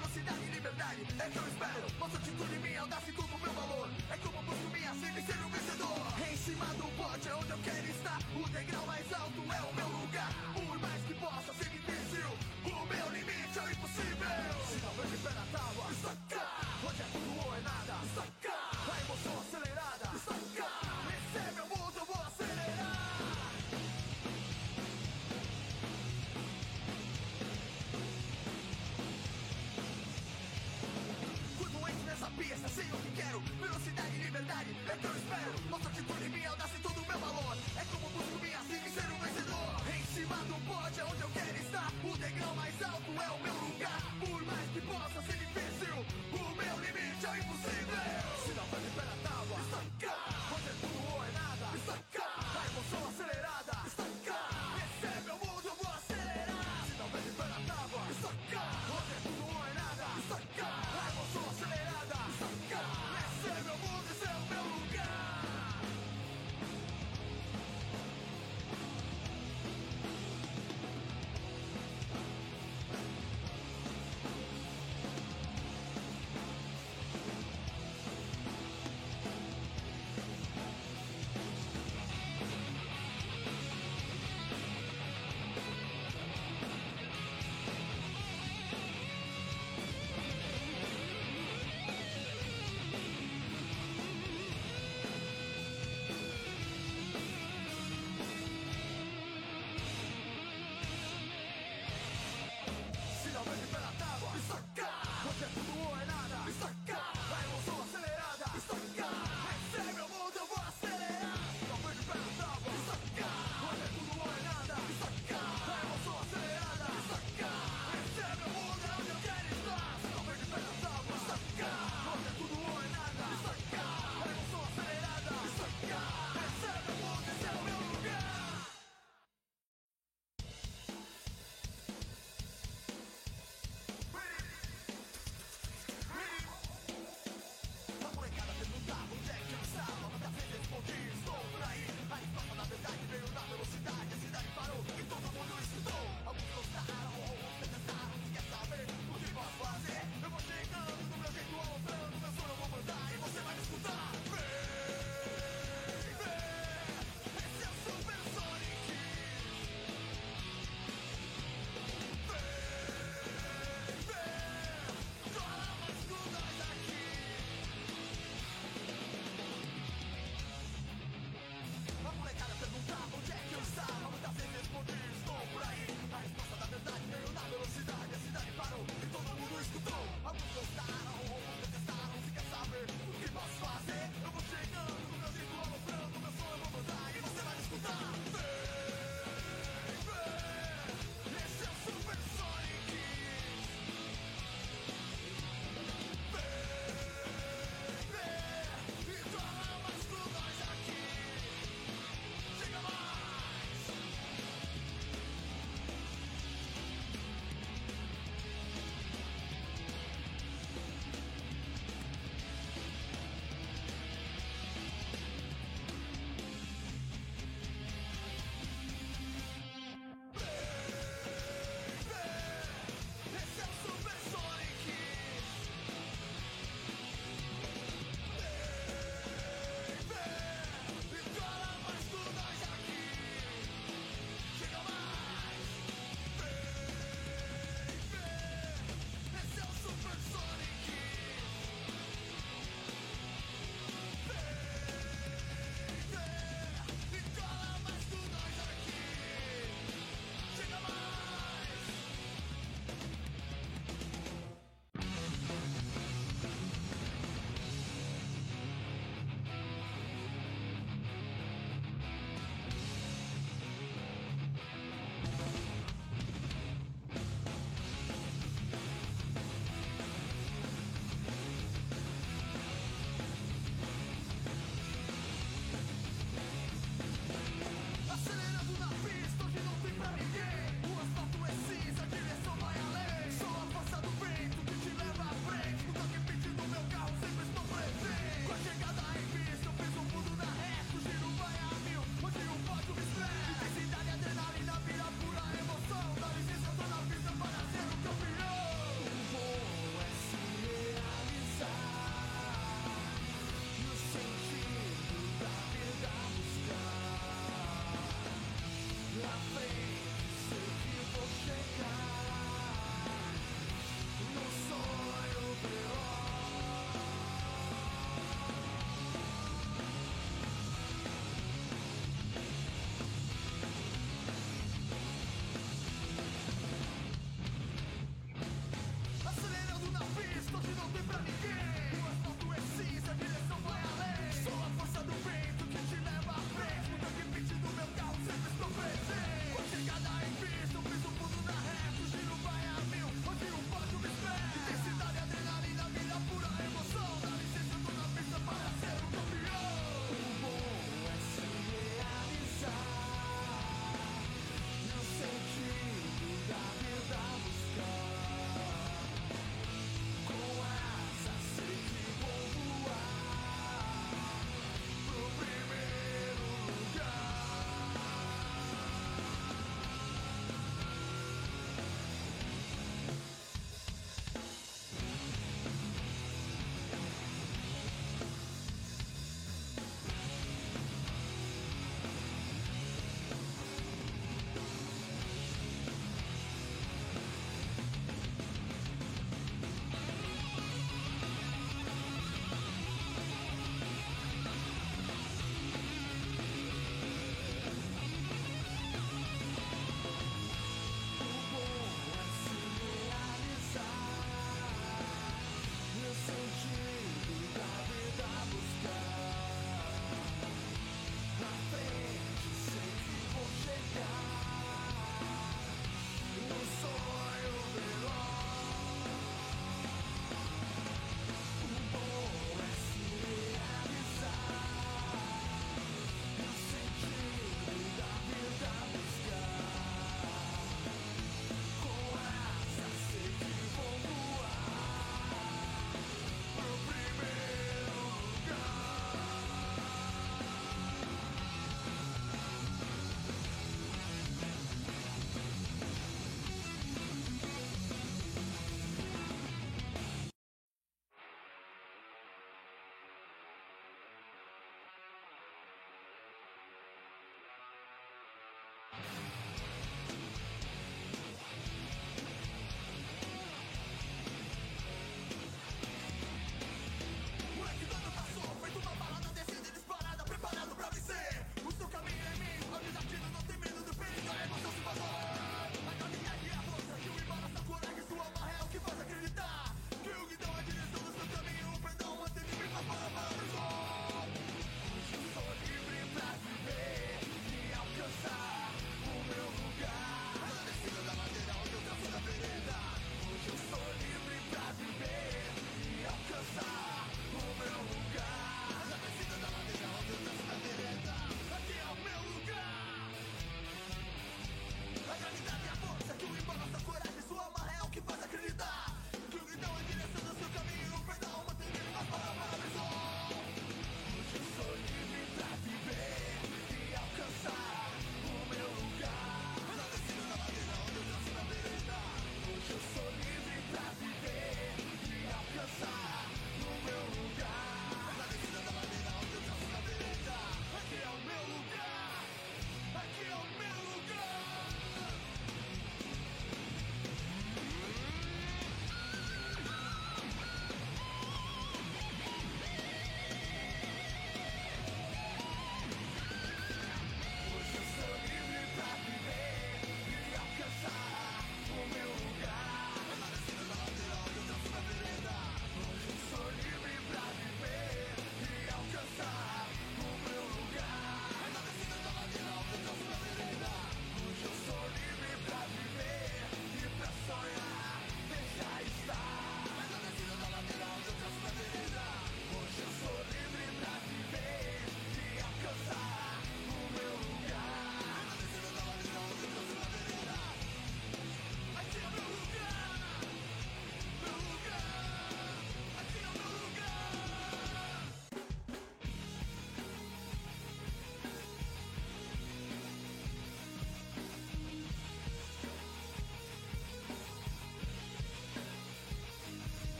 que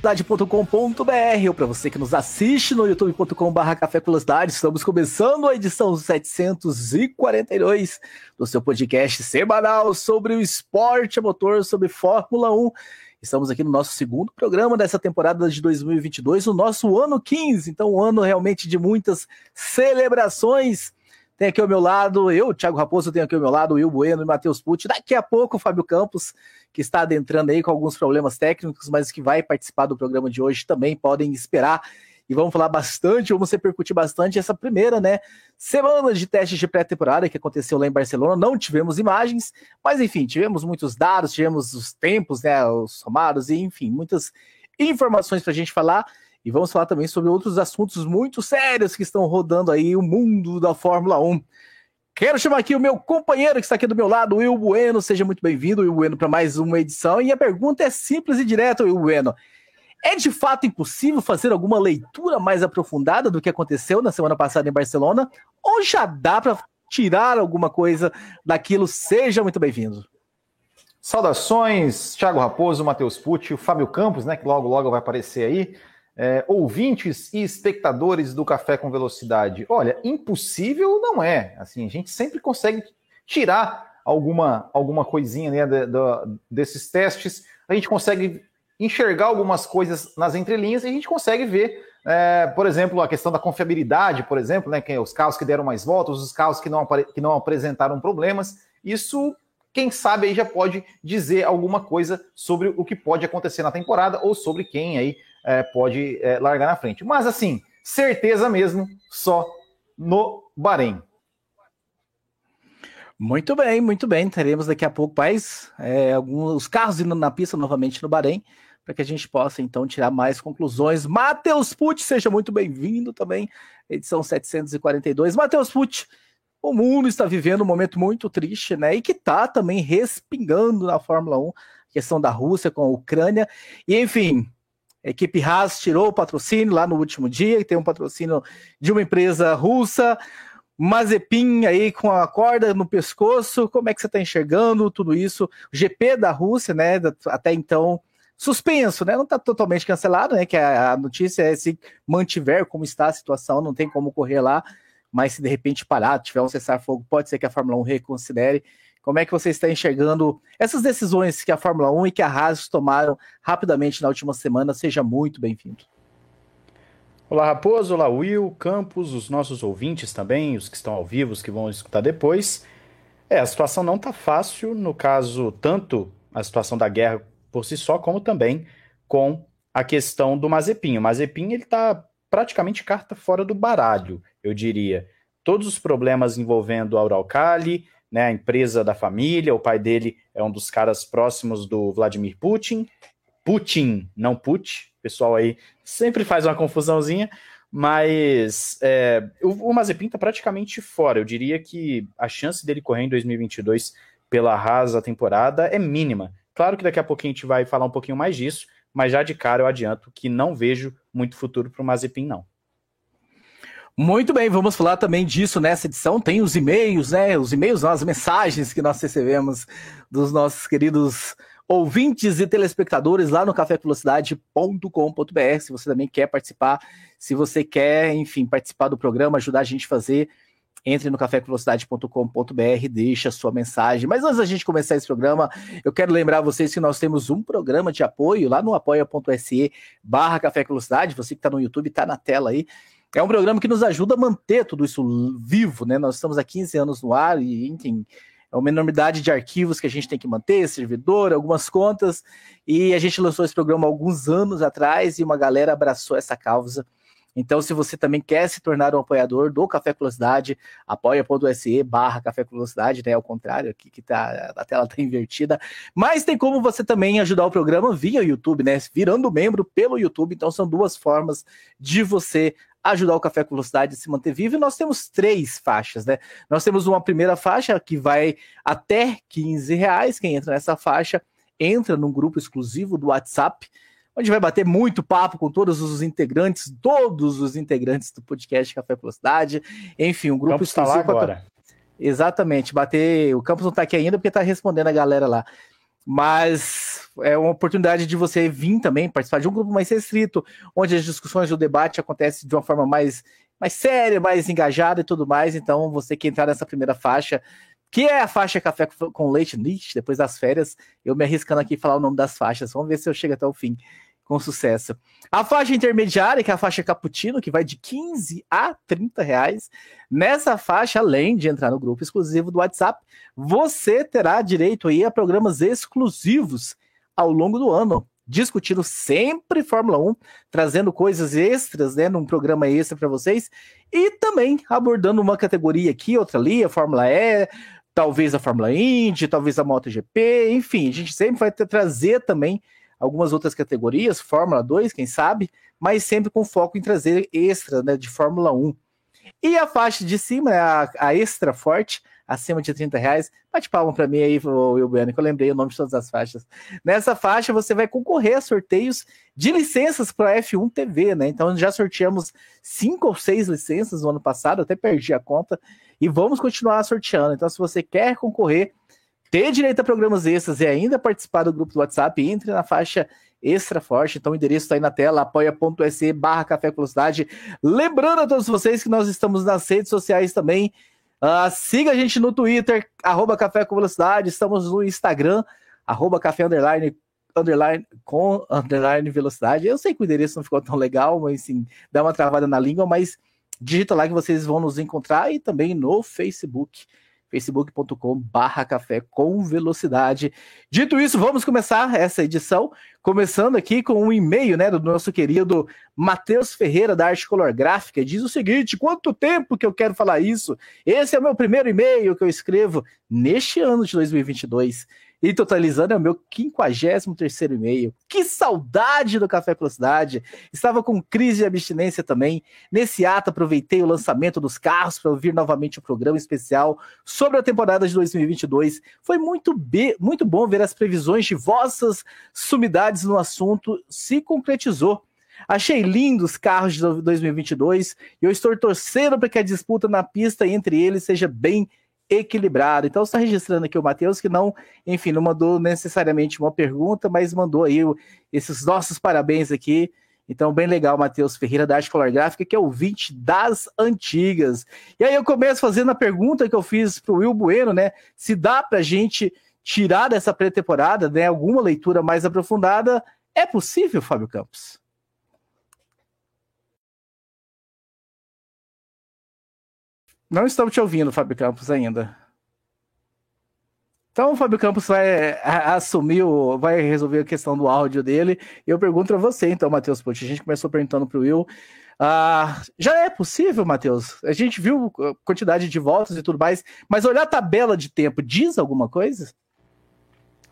velocidade.com.br ou para você que nos assiste no youtube.com.br Café Velocidade. Estamos começando a edição 742 do seu podcast semanal sobre o esporte a motor, sobre Fórmula 1. Estamos aqui no nosso segundo programa dessa temporada de 2022, o nosso ano 15, então um ano realmente de muitas celebrações. Tem aqui ao meu lado, eu, Thiago Raposo, tenho aqui ao meu lado o Will Bueno e Matheus Pucci. Daqui a pouco o Fábio Campos, que está adentrando aí com alguns problemas técnicos, mas que vai participar do programa de hoje também, podem esperar. E vamos falar bastante, vamos repercutir bastante essa primeira, né, semana de testes de pré-temporada que aconteceu lá em Barcelona. Não tivemos imagens, mas enfim, tivemos muitos dados, tivemos os tempos, né, os somados e enfim, muitas informações para a gente falar. E vamos falar também sobre outros assuntos muito sérios que estão rodando aí o mundo da Fórmula 1. Quero chamar aqui o meu companheiro que está aqui do meu lado, Will Bueno. Seja muito bem-vindo, Will Bueno, para mais uma edição. E a pergunta é simples e direta, Will Bueno. É de fato impossível fazer alguma leitura mais aprofundada do que aconteceu na semana passada em Barcelona? Ou já dá para tirar alguma coisa daquilo? Seja muito bem-vindo. Saudações, Thiago Raposo, Matheus Pucci, o Fábio Campos, né, que logo logo vai aparecer aí é, ouvintes e espectadores do Café com Velocidade. Olha, impossível não é. Assim, a gente sempre consegue tirar alguma, alguma coisinha né, de, desses testes. A gente consegue enxergar algumas coisas nas entrelinhas e a gente consegue ver, é, por exemplo, a questão da confiabilidade, por exemplo, né, que é os carros que deram mais voltas, os carros que não, que não apresentaram problemas. Isso quem sabe aí já pode dizer alguma coisa sobre o que pode acontecer na temporada ou sobre quem aí é, pode é, largar na frente. Mas assim, certeza mesmo, só no Bahrein. Muito bem, muito bem. Teremos daqui a pouco mais é, alguns carros indo na pista novamente no Bahrein, para que a gente possa então tirar mais conclusões. Matheus Pucci, seja muito bem-vindo também, edição 742. Matheus Pucci, o mundo está vivendo um momento muito triste, né? E que está também respingando na Fórmula 1, questão da Rússia com a Ucrânia. E enfim, a equipe Haas tirou o patrocínio lá no último dia, que tem um patrocínio de uma empresa russa. Mazepin aí com a corda no pescoço, como é que você está enxergando tudo isso? O GP da Rússia, né, até então suspenso, né, não está totalmente cancelado, né, que a, notícia é se mantiver como está a situação, não tem como correr lá, mas se de repente parar, tiver um cessar-fogo, pode ser que a Fórmula 1 reconsidere. Como é que você está enxergando essas decisões que a Fórmula 1 e que a Haas tomaram rapidamente na última semana? Seja muito bem-vindo. Olá, Raposo, olá, Will, Campos, os nossos ouvintes também, os que estão ao vivo, os que vão escutar depois. É, a situação não está fácil, no caso, tanto a situação da guerra por si só, como também com a questão do Mazepin. O Mazepin, ele está praticamente carta fora do baralho, eu diria. Todos os problemas envolvendo a Uralcali, né, a empresa da família, o pai dele é um dos caras próximos do Vladimir Putin. Putin, não Putin, o pessoal aí sempre faz uma confusãozinha, mas é, o, o Mazepin está praticamente fora. Eu diria que a chance dele correr em 2022 pela rasa temporada é mínima. Claro que daqui a pouquinho a gente vai falar um pouquinho mais disso, mas já de cara eu adianto que não vejo muito futuro para o Mazepin, não. Muito bem, vamos falar também disso nessa edição. Tem os e-mails, né? Os e-mails, as mensagens que nós recebemos dos nossos queridos ouvintes e telespectadores lá no cafévelocidade.com.br. Se você também quer participar, se você quer, enfim, participar do programa, ajudar a gente a fazer, entre no cafévelocidade.com.br, deixa sua mensagem. Mas antes da gente começar esse programa, eu quero lembrar vocês que nós temos um programa de apoio lá no apoia.se barra Café Velocidade. Você que está no YouTube, está na tela aí. É um programa que nos ajuda a manter tudo isso vivo, né? Nós estamos há 15 anos no ar e, enfim, é uma enormidade de arquivos que a gente tem que manter, servidor, algumas contas, e a gente lançou esse programa alguns anos atrás e uma galera abraçou essa causa. Então, se você também quer se tornar um apoiador do Café Velocidade, apoia.se barra Café Velocidade, né? Ao contrário, aqui que tá, a tela tá invertida. Mas tem como você também ajudar o programa via YouTube, né? Virando membro pelo YouTube. Então, são duas formas de você ajudar o Café com Velocidade a se manter vivo. E nós temos três faixas, né? Nós temos uma primeira faixa que vai até 15 reais. Quem entra nessa faixa entra num grupo exclusivo do WhatsApp, onde vai bater muito papo com todos os integrantes, todos os integrantes do podcast Café com Velocidade. Enfim, um grupo Campos exclusivo. Tá lá agora. Exatamente, bater. O Campos não está aqui ainda porque está respondendo a galera lá. Mas é uma oportunidade de você vir também participar de um grupo mais restrito, onde as discussões e o debate acontecem de uma forma mais, mais séria, mais engajada e tudo mais. Então, você que entrar nessa primeira faixa, que é a faixa Café com Leite depois das férias, eu me arriscando aqui falar o nome das faixas. Vamos ver se eu chego até o fim com sucesso. A faixa intermediária, que é a faixa cappuccino, que vai de 15 a 30 reais. Nessa faixa, além de entrar no grupo exclusivo do WhatsApp, você terá direito aí a programas exclusivos ao longo do ano, discutindo sempre Fórmula 1, trazendo coisas extras, né, num programa extra para vocês, e também abordando uma categoria aqui, outra ali, a Fórmula E, talvez a Fórmula Indy, talvez a MotoGP, enfim, a gente sempre vai trazer também algumas outras categorias, Fórmula 2, quem sabe, mas sempre com foco em trazer extra né, de Fórmula 1. E a faixa de cima, é a, a extra forte, acima de 30 reais. Bate palma para mim aí, Will Bueno, que eu lembrei o nome de todas as faixas. Nessa faixa você vai concorrer a sorteios de licenças para a F1 TV, né? Então já sorteamos cinco ou seis licenças no ano passado, até perdi a conta, e vamos continuar sorteando. Então, se você quer concorrer, ter direito a programas extras e ainda participar do grupo do WhatsApp, entre na faixa extra forte. Então o endereço está aí na tela, apoia.se barra Café Velocidade. Lembrando a todos vocês que nós estamos nas redes sociais também. Uh, siga a gente no Twitter, arroba Café com Velocidade. Estamos no Instagram, arroba Café Underline, underline com underline velocidade. Eu sei que o endereço não ficou tão legal, mas sim, dá uma travada na língua, mas digita lá que vocês vão nos encontrar e também no Facebook facebook.com barra café com velocidade. Dito isso, vamos começar essa edição, começando aqui com um e-mail, né, do nosso querido Matheus Ferreira, da Arte Color Gráfica, diz o seguinte, quanto tempo que eu quero falar isso? Esse é o meu primeiro e-mail que eu escrevo neste ano de 2022 e totalizando é o meu 53 e-mail. Que saudade do Café Velocidade! Estava com crise de abstinência também. Nesse ato, aproveitei o lançamento dos carros para ouvir novamente o programa especial sobre a temporada de 2022. Foi muito, be muito bom ver as previsões de vossas sumidades no assunto se concretizou. Achei lindos os carros de 2022 e eu estou torcendo para que a disputa na pista entre eles seja bem equilibrado. Então está registrando aqui o Matheus, que não, enfim, não mandou necessariamente uma pergunta, mas mandou aí esses nossos parabéns aqui. Então, bem legal, Matheus Ferreira, da Arte Color Gráfica, que é ouvinte das antigas. E aí eu começo fazendo a pergunta que eu fiz para o Will Bueno, né? Se dá para a gente tirar dessa pré-temporada, né, alguma leitura mais aprofundada, é possível, Fábio Campos? Não estamos te ouvindo, Fábio Campos, ainda. Então o Fábio Campos vai assumir, vai resolver a questão do áudio dele. Eu pergunto a você, então, Matheus Pucci. A gente começou perguntando para o Will. Ah, já é possível, Matheus? A gente viu a quantidade de voltas e tudo mais, mas olhar a tabela de tempo diz alguma coisa?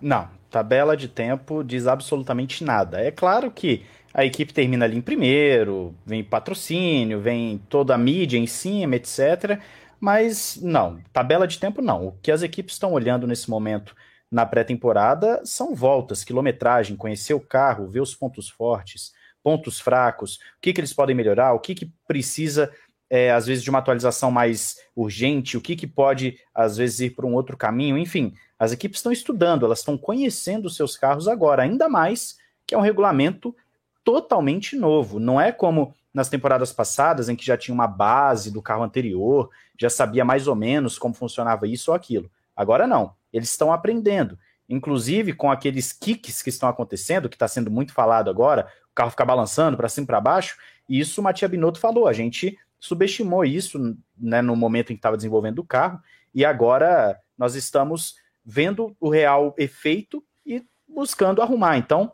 Não, tabela de tempo diz absolutamente nada. É claro que a equipe termina ali em primeiro, vem patrocínio, vem toda a mídia em cima, etc. Mas não, tabela de tempo não. O que as equipes estão olhando nesse momento na pré-temporada são voltas, quilometragem, conhecer o carro, ver os pontos fortes, pontos fracos, o que, que eles podem melhorar, o que, que precisa, é, às vezes, de uma atualização mais urgente, o que, que pode, às vezes, ir para um outro caminho, enfim. As equipes estão estudando, elas estão conhecendo os seus carros agora, ainda mais que é um regulamento totalmente novo. Não é como nas temporadas passadas, em que já tinha uma base do carro anterior, já sabia mais ou menos como funcionava isso ou aquilo. Agora não, eles estão aprendendo. Inclusive com aqueles kicks que estão acontecendo, que está sendo muito falado agora, o carro fica balançando para cima e para baixo, e isso o Matia Binotto falou, a gente subestimou isso né, no momento em que estava desenvolvendo o carro, e agora nós estamos vendo o real efeito e buscando arrumar. Então,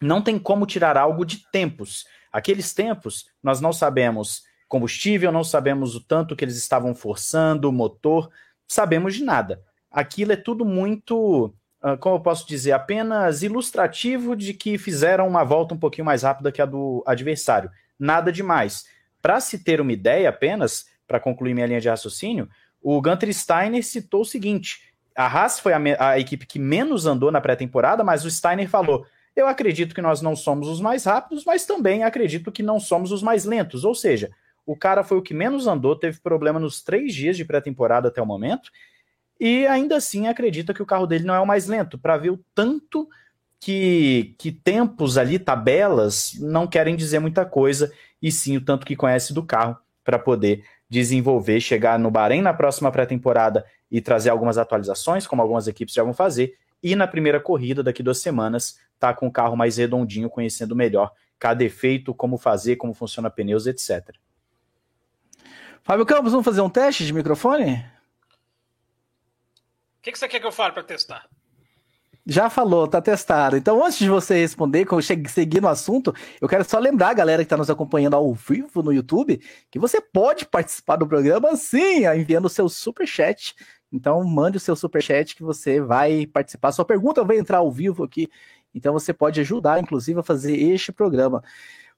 não tem como tirar algo de tempos. Aqueles tempos, nós não sabemos combustível, não sabemos o tanto que eles estavam forçando, o motor, sabemos de nada. Aquilo é tudo muito, ah, como eu posso dizer, apenas ilustrativo de que fizeram uma volta um pouquinho mais rápida que a do adversário. Nada demais. Para se ter uma ideia apenas, para concluir minha linha de raciocínio, o Gunter Steiner citou o seguinte: a Haas foi a, a equipe que menos andou na pré-temporada, mas o Steiner falou: eu acredito que nós não somos os mais rápidos, mas também acredito que não somos os mais lentos. Ou seja, o cara foi o que menos andou, teve problema nos três dias de pré-temporada até o momento, e ainda assim acredita que o carro dele não é o mais lento, para ver o tanto que, que tempos ali, tabelas, não querem dizer muita coisa, e sim o tanto que conhece do carro para poder desenvolver, chegar no Bahrein na próxima pré-temporada e trazer algumas atualizações, como algumas equipes já vão fazer, e na primeira corrida daqui duas semanas tá com o carro mais redondinho, conhecendo melhor cada efeito, como fazer, como funciona pneus, etc. Fábio Campos, vamos fazer um teste de microfone? O que, que você quer que eu fale para testar? Já falou, tá testado. Então, antes de você responder, quando seguir no assunto, eu quero só lembrar a galera que está nos acompanhando ao vivo no YouTube que você pode participar do programa sim, enviando o seu super chat. Então, mande o seu super chat que você vai participar. Sua pergunta vai entrar ao vivo aqui. Então, você pode ajudar, inclusive, a fazer este programa.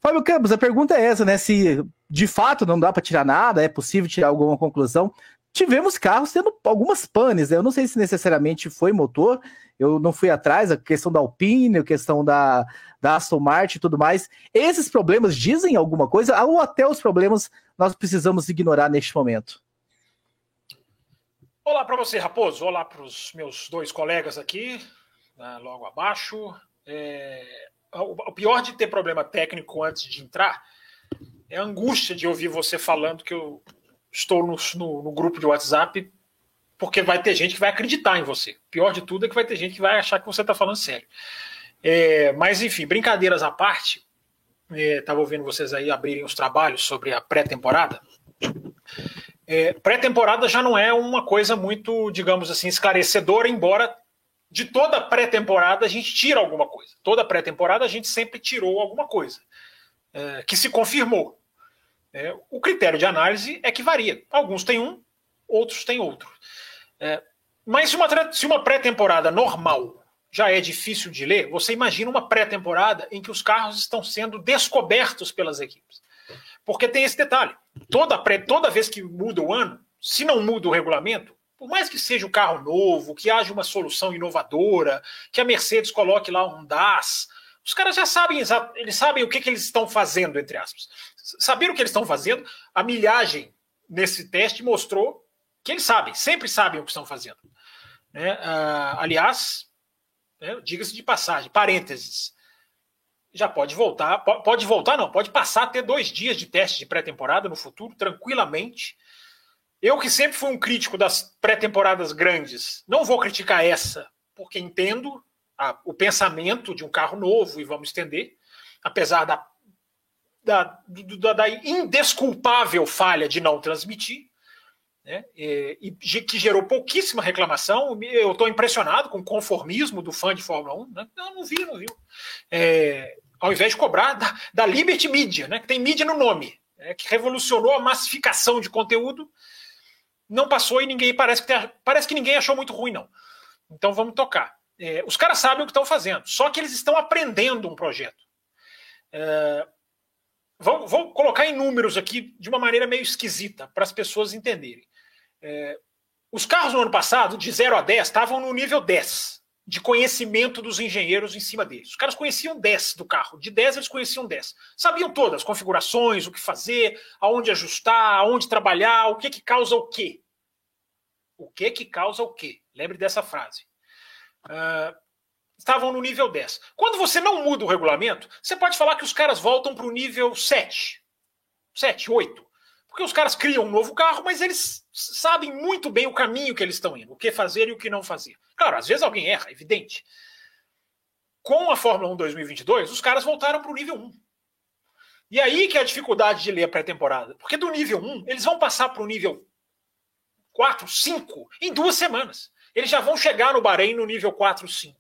Fábio Campos, a pergunta é essa, né? Se de fato não dá para tirar nada, é possível tirar alguma conclusão. Tivemos carros tendo algumas panes, né? eu não sei se necessariamente foi motor, eu não fui atrás, a questão da Alpine, a questão da, da Aston Martin e tudo mais. Esses problemas dizem alguma coisa ou até os problemas nós precisamos ignorar neste momento? Olá para você, Raposo. Olá para os meus dois colegas aqui, né, logo abaixo. É, o pior de ter problema técnico antes de entrar é a angústia de ouvir você falando que eu estou no, no, no grupo de WhatsApp porque vai ter gente que vai acreditar em você. O pior de tudo é que vai ter gente que vai achar que você está falando sério. É, mas, enfim, brincadeiras à parte, estava é, ouvindo vocês aí abrirem os trabalhos sobre a pré-temporada. É, pré-temporada já não é uma coisa muito, digamos assim, esclarecedora, embora de toda pré-temporada a gente tira alguma coisa. Toda pré-temporada a gente sempre tirou alguma coisa é, que se confirmou. É, o critério de análise é que varia. Alguns têm um, outros têm outro. É, mas se uma, se uma pré-temporada normal já é difícil de ler, você imagina uma pré-temporada em que os carros estão sendo descobertos pelas equipes. Porque tem esse detalhe: toda, pré, toda vez que muda o ano, se não muda o regulamento, por mais que seja um carro novo, que haja uma solução inovadora, que a Mercedes coloque lá um DAS, os caras já sabem, eles sabem o que, que eles estão fazendo, entre aspas. Saber o que eles estão fazendo, a milhagem nesse teste mostrou que eles sabem, sempre sabem o que estão fazendo. Né? Ah, aliás, né, diga-se de passagem, parênteses, já pode voltar, pode voltar não, pode passar a ter dois dias de teste de pré-temporada no futuro, tranquilamente. Eu que sempre fui um crítico das pré-temporadas grandes, não vou criticar essa, porque entendo a, o pensamento de um carro novo e vamos estender, apesar da, da, da, da indesculpável falha de não transmitir né? E, e, que gerou pouquíssima reclamação. Eu estou impressionado com o conformismo do fã de Fórmula 1. Né? Não, não vi, não viu. É, ao invés de cobrar da, da Liberty Media, né? que tem mídia no nome, né? que revolucionou a massificação de conteúdo, não passou e ninguém parece que, tem, parece que ninguém achou muito ruim, não. Então vamos tocar. É, os caras sabem o que estão fazendo, só que eles estão aprendendo um projeto. É, vou, vou colocar em números aqui de uma maneira meio esquisita para as pessoas entenderem. É, os carros no ano passado, de 0 a 10, estavam no nível 10 de conhecimento dos engenheiros em cima deles. Os caras conheciam 10 do carro, de 10 eles conheciam 10. Sabiam todas as configurações, o que fazer, aonde ajustar, aonde trabalhar, o que que causa o quê. O que que causa o quê? Lembre dessa frase. Uh, estavam no nível 10. Quando você não muda o regulamento, você pode falar que os caras voltam para o nível 7, 7, 8. Porque os caras criam um novo carro, mas eles sabem muito bem o caminho que eles estão indo, o que fazer e o que não fazer. Claro, às vezes alguém erra, evidente. Com a Fórmula 1 2022, os caras voltaram para o nível 1. E aí que é a dificuldade de ler a pré-temporada. Porque do nível 1, eles vão passar para o nível 4, 5 em duas semanas. Eles já vão chegar no Bahrein no nível 4, 5.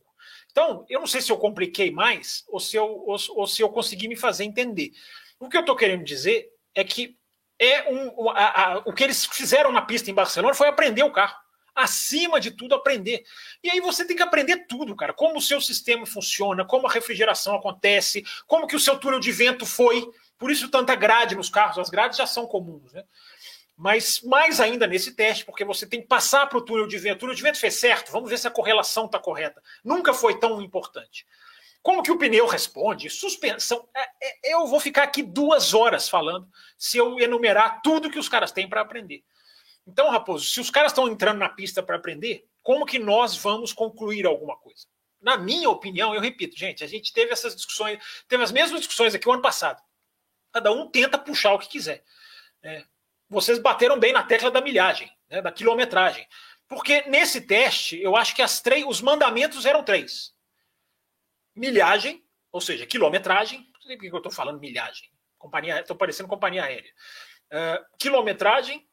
Então, eu não sei se eu compliquei mais ou se eu, ou, ou se eu consegui me fazer entender. O que eu estou querendo dizer é que é um, a, a, o que eles fizeram na pista em Barcelona foi aprender o carro. Acima de tudo, aprender. E aí você tem que aprender tudo, cara. Como o seu sistema funciona, como a refrigeração acontece, como que o seu túnel de vento foi. Por isso tanta grade nos carros. As grades já são comuns, né? Mas mais ainda nesse teste, porque você tem que passar para o túnel de vento. O túnel de vento fez certo, vamos ver se a correlação está correta. Nunca foi tão importante. Como que o pneu responde? Suspensão. É, é, eu vou ficar aqui duas horas falando se eu enumerar tudo que os caras têm para aprender. Então, Raposo, se os caras estão entrando na pista para aprender, como que nós vamos concluir alguma coisa? Na minha opinião, eu repito, gente, a gente teve essas discussões, teve as mesmas discussões aqui o ano passado. Cada um tenta puxar o que quiser. É, vocês bateram bem na tecla da milhagem, né, da quilometragem. Porque nesse teste, eu acho que as três, os mandamentos eram três: milhagem, ou seja, quilometragem. Não sei por que eu estou falando milhagem. Companhia, estou parecendo companhia aérea. Uh, quilometragem,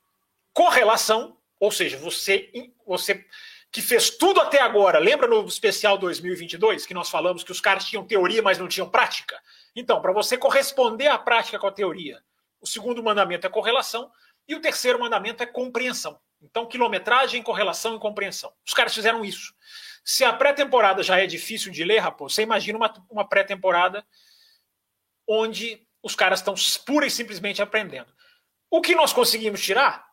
correlação, ou seja, você, você que fez tudo até agora, lembra no especial 2022 que nós falamos que os caras tinham teoria, mas não tinham prática? Então, para você corresponder à prática com a teoria, o segundo mandamento é correlação e o terceiro mandamento é compreensão. Então, quilometragem, correlação e compreensão. Os caras fizeram isso. Se a pré-temporada já é difícil de ler, Raposo, você imagina uma, uma pré-temporada onde os caras estão pura e simplesmente aprendendo. O que nós conseguimos tirar,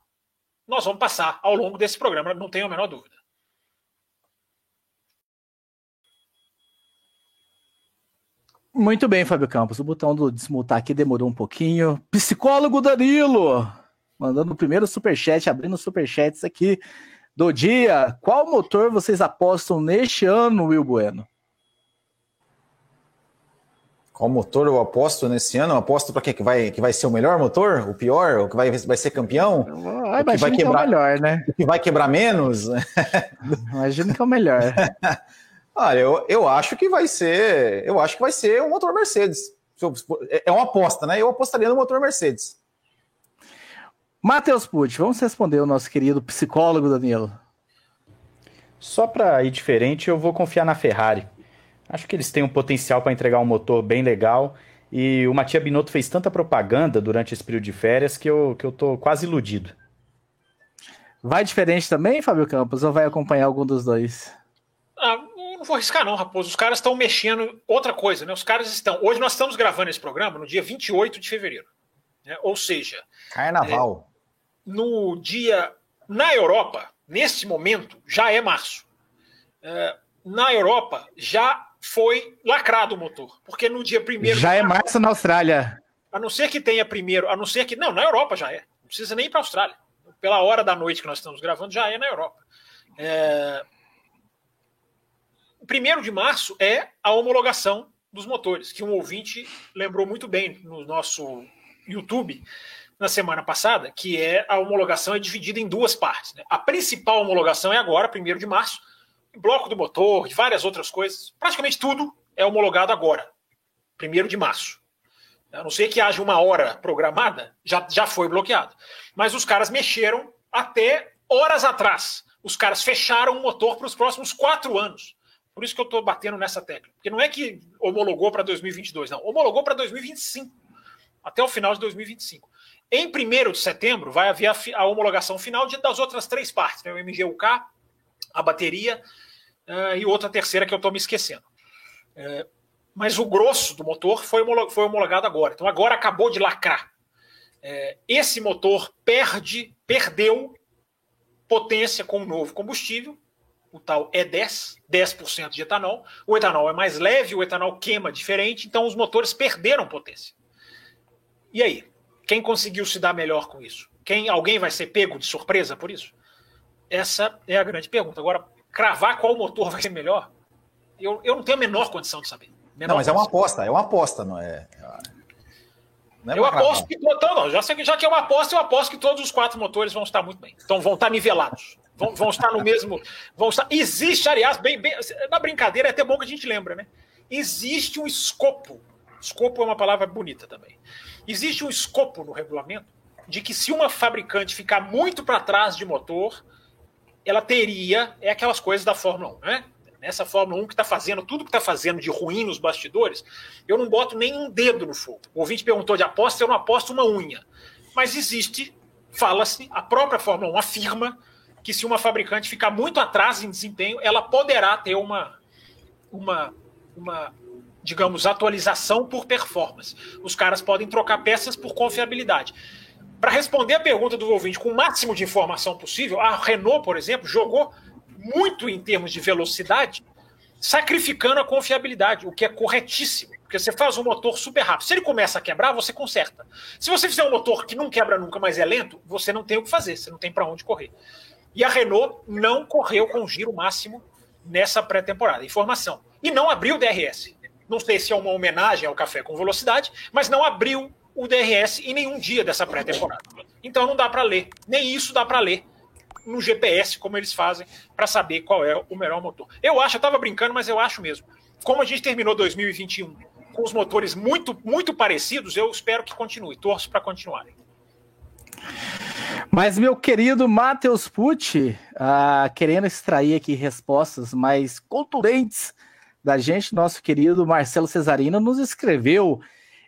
nós vamos passar ao longo desse programa, não tenho a menor dúvida. Muito bem, Fábio Campos. O botão do desmutar aqui demorou um pouquinho. Psicólogo Danilo, mandando o primeiro superchat, abrindo superchats aqui do dia. Qual motor vocês apostam neste ano, Will Bueno? Qual motor eu aposto nesse ano? Eu aposto para quê? Que vai, que vai ser o melhor motor? O pior? O que vai, vai ser campeão? Ah, que vai quebrar, que é o melhor, né? O que vai quebrar menos? Imagino que é o melhor. Olha, eu, eu acho que vai ser. Eu acho que vai ser o um motor Mercedes. É, é uma aposta, né? Eu apostaria no motor Mercedes. Matheus Pucci, vamos responder o nosso querido psicólogo Danilo. Só para ir diferente, eu vou confiar na Ferrari. Acho que eles têm um potencial para entregar um motor bem legal. E o Matia Binotto fez tanta propaganda durante esse período de férias que eu, que eu tô quase iludido. Vai diferente também, Fábio Campos, ou vai acompanhar algum dos dois? Ah, não vou arriscar, não, Raposo. Os caras estão mexendo. Outra coisa, né? Os caras estão. Hoje nós estamos gravando esse programa no dia 28 de fevereiro. Né? Ou seja. Carnaval. É, no dia. Na Europa, nesse momento, já é março. É, na Europa, já foi lacrado o motor. Porque no dia primeiro. Já é março na Austrália. A não ser que tenha primeiro. A não ser que. Não, na Europa já é. Não precisa nem ir para a Austrália. Pela hora da noite que nós estamos gravando, já é na Europa. É, primeiro de março é a homologação dos motores, que um ouvinte lembrou muito bem no nosso YouTube na semana passada, que é a homologação é dividida em duas partes. Né? A principal homologação é agora, primeiro de março, bloco do motor, e várias outras coisas. Praticamente tudo é homologado agora, primeiro de março. A não ser que haja uma hora programada, já, já foi bloqueado. Mas os caras mexeram até horas atrás. Os caras fecharam o motor para os próximos quatro anos. Por isso que eu estou batendo nessa tecla. Porque não é que homologou para 2022, não. Homologou para 2025. Até o final de 2025. Em 1 de setembro, vai haver a, a homologação final de, das outras três partes: né? o MGUK, a bateria uh, e outra terceira que eu estou me esquecendo. Uh, mas o grosso do motor foi, homolog, foi homologado agora. Então agora acabou de lacrar. Uh, esse motor perde, perdeu potência com o novo combustível o tal E10, 10% de etanol. O etanol é mais leve, o etanol queima diferente, então os motores perderam potência. E aí? Quem conseguiu se dar melhor com isso? Quem Alguém vai ser pego de surpresa por isso? Essa é a grande pergunta. Agora, cravar qual motor vai ser melhor, eu, eu não tenho a menor condição de saber. Menor não, mas é uma aposta, é uma aposta, não é? Não é eu aposto que. Então, não, já, já que é uma aposta, eu aposto que todos os quatro motores vão estar muito bem. Então vão estar nivelados. Vão, vão estar no mesmo. Vão estar, existe, aliás, bem, bem, na brincadeira é até bom que a gente lembra, né? Existe um escopo. Escopo é uma palavra bonita também. Existe um escopo no regulamento de que se uma fabricante ficar muito para trás de motor, ela teria. É aquelas coisas da Fórmula 1, né? Nessa Fórmula 1 que está fazendo tudo que está fazendo de ruim nos bastidores, eu não boto nem um dedo no fogo. O ouvinte perguntou de aposta, eu não aposto uma unha. Mas existe, fala-se, a própria Fórmula 1 afirma que se uma fabricante ficar muito atrás em desempenho, ela poderá ter uma, uma, uma digamos, atualização por performance. Os caras podem trocar peças por confiabilidade. Para responder a pergunta do ouvinte com o máximo de informação possível, a Renault, por exemplo, jogou muito em termos de velocidade, sacrificando a confiabilidade, o que é corretíssimo. Porque você faz um motor super rápido. Se ele começa a quebrar, você conserta. Se você fizer um motor que não quebra nunca, mas é lento, você não tem o que fazer, você não tem para onde correr. E a Renault não correu com giro máximo nessa pré-temporada. Informação: e não abriu o DRS. Não sei se é uma homenagem ao café com velocidade, mas não abriu o DRS em nenhum dia dessa pré-temporada. Então não dá para ler. Nem isso dá para ler no GPS, como eles fazem, para saber qual é o melhor motor. Eu acho, eu estava brincando, mas eu acho mesmo. Como a gente terminou 2021 com os motores muito, muito parecidos, eu espero que continue. Torço para continuarem. Mas, meu querido Matheus Pucci, uh, querendo extrair aqui respostas mais contundentes da gente, nosso querido Marcelo Cesarino nos escreveu.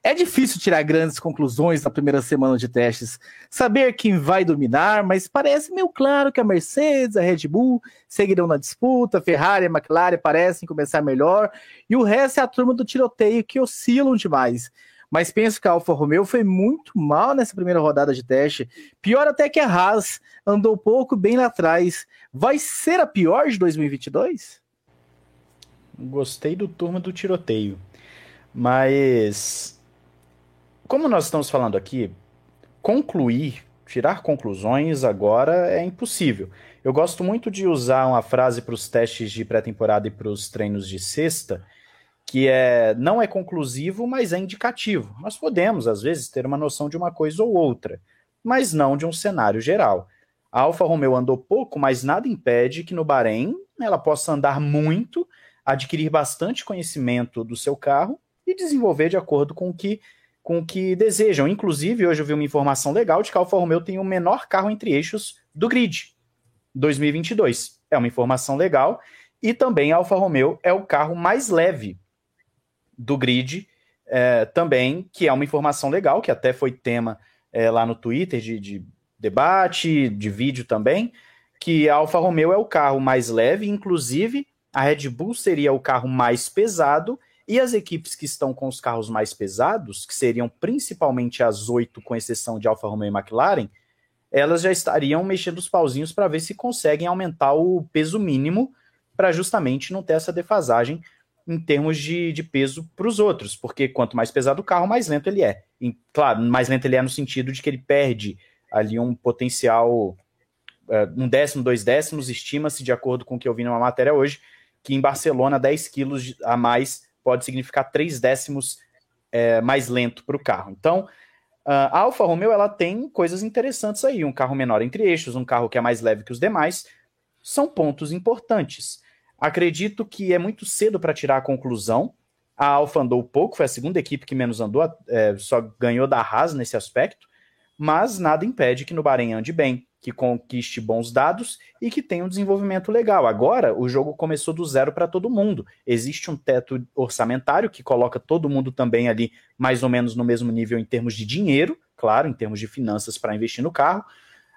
É difícil tirar grandes conclusões na primeira semana de testes, saber quem vai dominar, mas parece meio claro que a Mercedes, a Red Bull seguirão na disputa, Ferrari e McLaren parecem começar melhor, e o resto é a turma do tiroteio que oscilam demais. Mas penso que a Alfa Romeo foi muito mal nessa primeira rodada de teste. Pior até que a Haas andou pouco bem lá atrás. Vai ser a pior de 2022? Gostei do turma do tiroteio. Mas, como nós estamos falando aqui, concluir, tirar conclusões agora é impossível. Eu gosto muito de usar uma frase para os testes de pré-temporada e para os treinos de sexta, que é não é conclusivo, mas é indicativo. Nós podemos, às vezes, ter uma noção de uma coisa ou outra, mas não de um cenário geral. A Alfa Romeo andou pouco, mas nada impede que no Bahrein ela possa andar muito adquirir bastante conhecimento do seu carro e desenvolver de acordo com o que, com o que desejam. Inclusive, hoje eu vi uma informação legal de que a Alfa Romeo tem o menor carro entre eixos do grid 2022. É uma informação legal. E também a Alfa Romeo é o carro mais leve do grid é, também, que é uma informação legal, que até foi tema é, lá no Twitter de, de debate, de vídeo também, que a Alfa Romeo é o carro mais leve, inclusive a Red Bull seria o carro mais pesado e as equipes que estão com os carros mais pesados, que seriam principalmente as oito, com exceção de Alfa Romeo e McLaren, elas já estariam mexendo os pauzinhos para ver se conseguem aumentar o peso mínimo para justamente não ter essa defasagem em termos de, de peso para os outros, porque quanto mais pesado o carro, mais lento ele é. E, claro, mais lento ele é no sentido de que ele perde ali um potencial, uh, um décimo, dois décimos, estima-se, de acordo com o que eu vi numa matéria hoje, que em Barcelona 10 quilos a mais pode significar 3 décimos é, mais lento para o carro. Então, a Alfa Romeo ela tem coisas interessantes aí, um carro menor entre eixos, um carro que é mais leve que os demais, são pontos importantes. Acredito que é muito cedo para tirar a conclusão. A Alfa andou pouco, foi a segunda equipe que menos andou, é, só ganhou da Haas nesse aspecto, mas nada impede que no Bahrein ande bem que conquiste bons dados e que tenha um desenvolvimento legal. Agora, o jogo começou do zero para todo mundo. Existe um teto orçamentário que coloca todo mundo também ali mais ou menos no mesmo nível em termos de dinheiro, claro, em termos de finanças para investir no carro,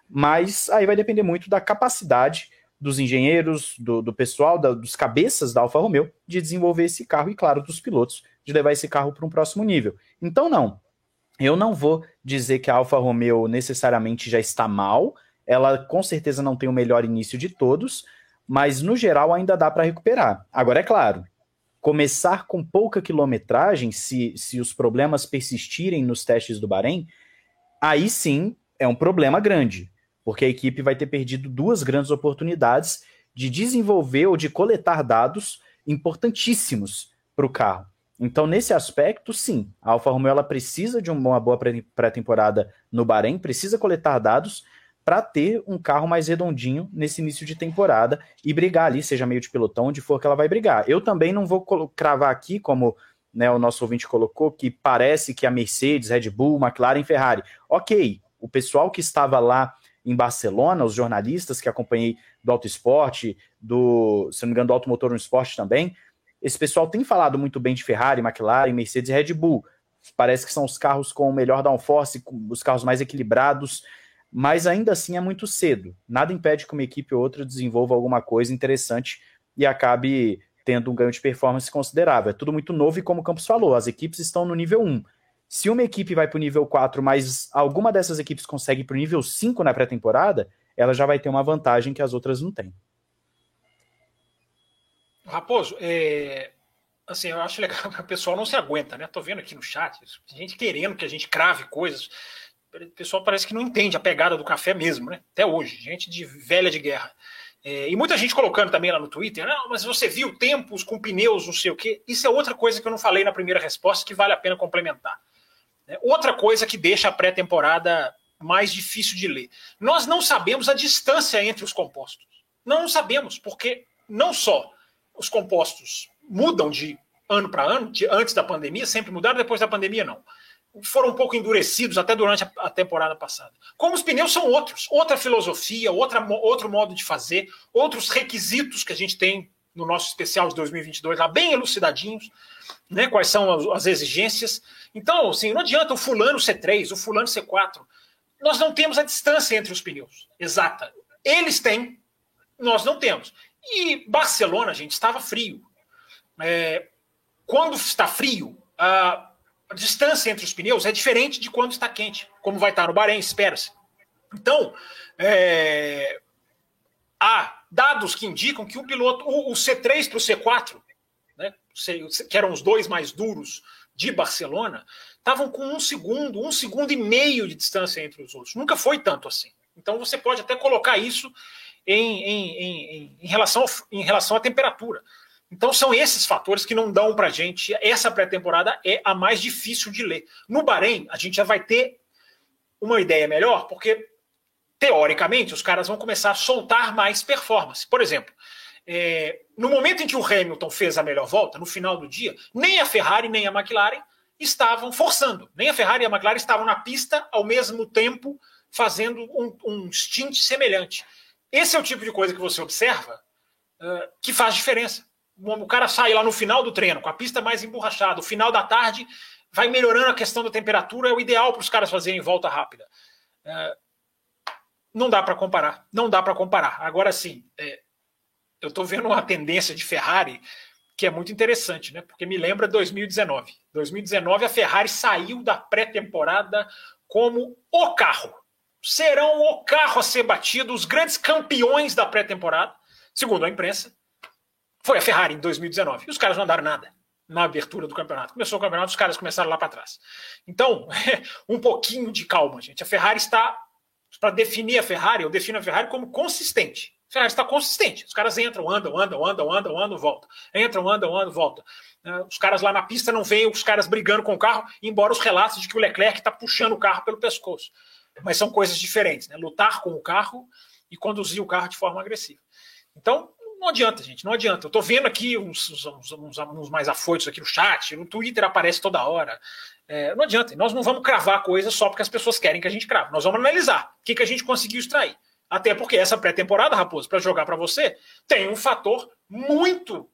mas aí vai depender muito da capacidade dos engenheiros, do, do pessoal, da, dos cabeças da Alfa Romeo de desenvolver esse carro e, claro, dos pilotos de levar esse carro para um próximo nível. Então, não. Eu não vou dizer que a Alfa Romeo necessariamente já está mal, ela com certeza não tem o melhor início de todos, mas no geral ainda dá para recuperar. Agora, é claro, começar com pouca quilometragem, se, se os problemas persistirem nos testes do Bahrein, aí sim é um problema grande, porque a equipe vai ter perdido duas grandes oportunidades de desenvolver ou de coletar dados importantíssimos para o carro. Então, nesse aspecto, sim, a Alfa Romeo ela precisa de uma boa pré-temporada no Bahrein, precisa coletar dados, para ter um carro mais redondinho nesse início de temporada e brigar ali, seja meio de pelotão, onde for que ela vai brigar. Eu também não vou cravar aqui, como né, o nosso ouvinte colocou, que parece que a Mercedes, Red Bull, McLaren, Ferrari. Ok, o pessoal que estava lá em Barcelona, os jornalistas que acompanhei do Auto Esporte, do, se não me engano, do Automotor no Esporte também, esse pessoal tem falado muito bem de Ferrari, McLaren, Mercedes e Red Bull. Parece que são os carros com o melhor downforce, os carros mais equilibrados, mas ainda assim é muito cedo. Nada impede que uma equipe ou outra desenvolva alguma coisa interessante e acabe tendo um ganho de performance considerável. É tudo muito novo e como o Campos falou, as equipes estão no nível 1. Se uma equipe vai para o nível 4, mas alguma dessas equipes consegue para o nível 5 na pré-temporada, ela já vai ter uma vantagem que as outras não têm. Raposo, é, assim, eu acho legal que o pessoal não se aguenta, né? Tô vendo aqui no chat, gente querendo que a gente crave coisas o pessoal parece que não entende a pegada do café mesmo, né? Até hoje, gente de velha de guerra. É, e muita gente colocando também lá no Twitter, não, mas você viu tempos com pneus, não sei o quê. Isso é outra coisa que eu não falei na primeira resposta que vale a pena complementar. É, outra coisa que deixa a pré-temporada mais difícil de ler. Nós não sabemos a distância entre os compostos. Não sabemos, porque não só os compostos mudam de ano para ano, de antes da pandemia, sempre mudaram, depois da pandemia não. Foram um pouco endurecidos até durante a, temporada passada. Como os pneus são outros, outra filosofia, outra, outro modo de fazer, outros requisitos que a gente tem no nosso especial de 2022, lá bem elucidadinhos, né, quais são as, as exigências. Então, assim, não adianta o fulano C3, o fulano C4. Nós não temos a distância entre os pneus exata. Eles têm, nós não temos. E Barcelona, gente, estava frio. É, quando está frio, a, distância entre os pneus é diferente de quando está quente, como vai estar no Bahrein, espera-se. Então, é, há dados que indicam que o piloto, o, o C3 para o C4, né, que eram os dois mais duros de Barcelona, estavam com um segundo, um segundo e meio de distância entre os outros. Nunca foi tanto assim. Então você pode até colocar isso em, em, em, em relação, em relação à temperatura. Então são esses fatores que não dão para gente. Essa pré-temporada é a mais difícil de ler. No Bahrein, a gente já vai ter uma ideia melhor, porque teoricamente os caras vão começar a soltar mais performance. Por exemplo, é, no momento em que o Hamilton fez a melhor volta, no final do dia, nem a Ferrari nem a McLaren estavam forçando. Nem a Ferrari e a McLaren estavam na pista ao mesmo tempo fazendo um, um stint semelhante. Esse é o tipo de coisa que você observa uh, que faz diferença. O cara sai lá no final do treino, com a pista mais emborrachada, o final da tarde vai melhorando a questão da temperatura, é o ideal para os caras fazerem volta rápida. Uh, não dá para comparar, não dá para comparar. Agora sim, é, eu estou vendo uma tendência de Ferrari que é muito interessante, né? Porque me lembra 2019. 2019 a Ferrari saiu da pré-temporada como o carro serão o carro a ser batido, os grandes campeões da pré-temporada, segundo a imprensa, foi a Ferrari em 2019. E os caras não andaram nada na abertura do campeonato. Começou o campeonato, os caras começaram lá para trás. Então, um pouquinho de calma, gente. A Ferrari está, para definir a Ferrari, eu defino a Ferrari como consistente. A Ferrari está consistente. Os caras entram, andam, andam, andam, andam, andam, voltam. Entram, andam, andam, voltam. É, os caras lá na pista não veem os caras brigando com o carro, embora os relatos de que o Leclerc está puxando o carro pelo pescoço mas são coisas diferentes, né? Lutar com o carro e conduzir o carro de forma agressiva. Então, não adianta, gente, não adianta. Eu estou vendo aqui uns, uns, uns, uns, mais afoitos aqui no chat, no Twitter aparece toda hora. É, não adianta, nós não vamos cravar coisas só porque as pessoas querem que a gente crave. Nós vamos analisar o que, que a gente conseguiu extrair. Até porque essa pré-temporada, Raposo, para jogar para você, tem um fator muito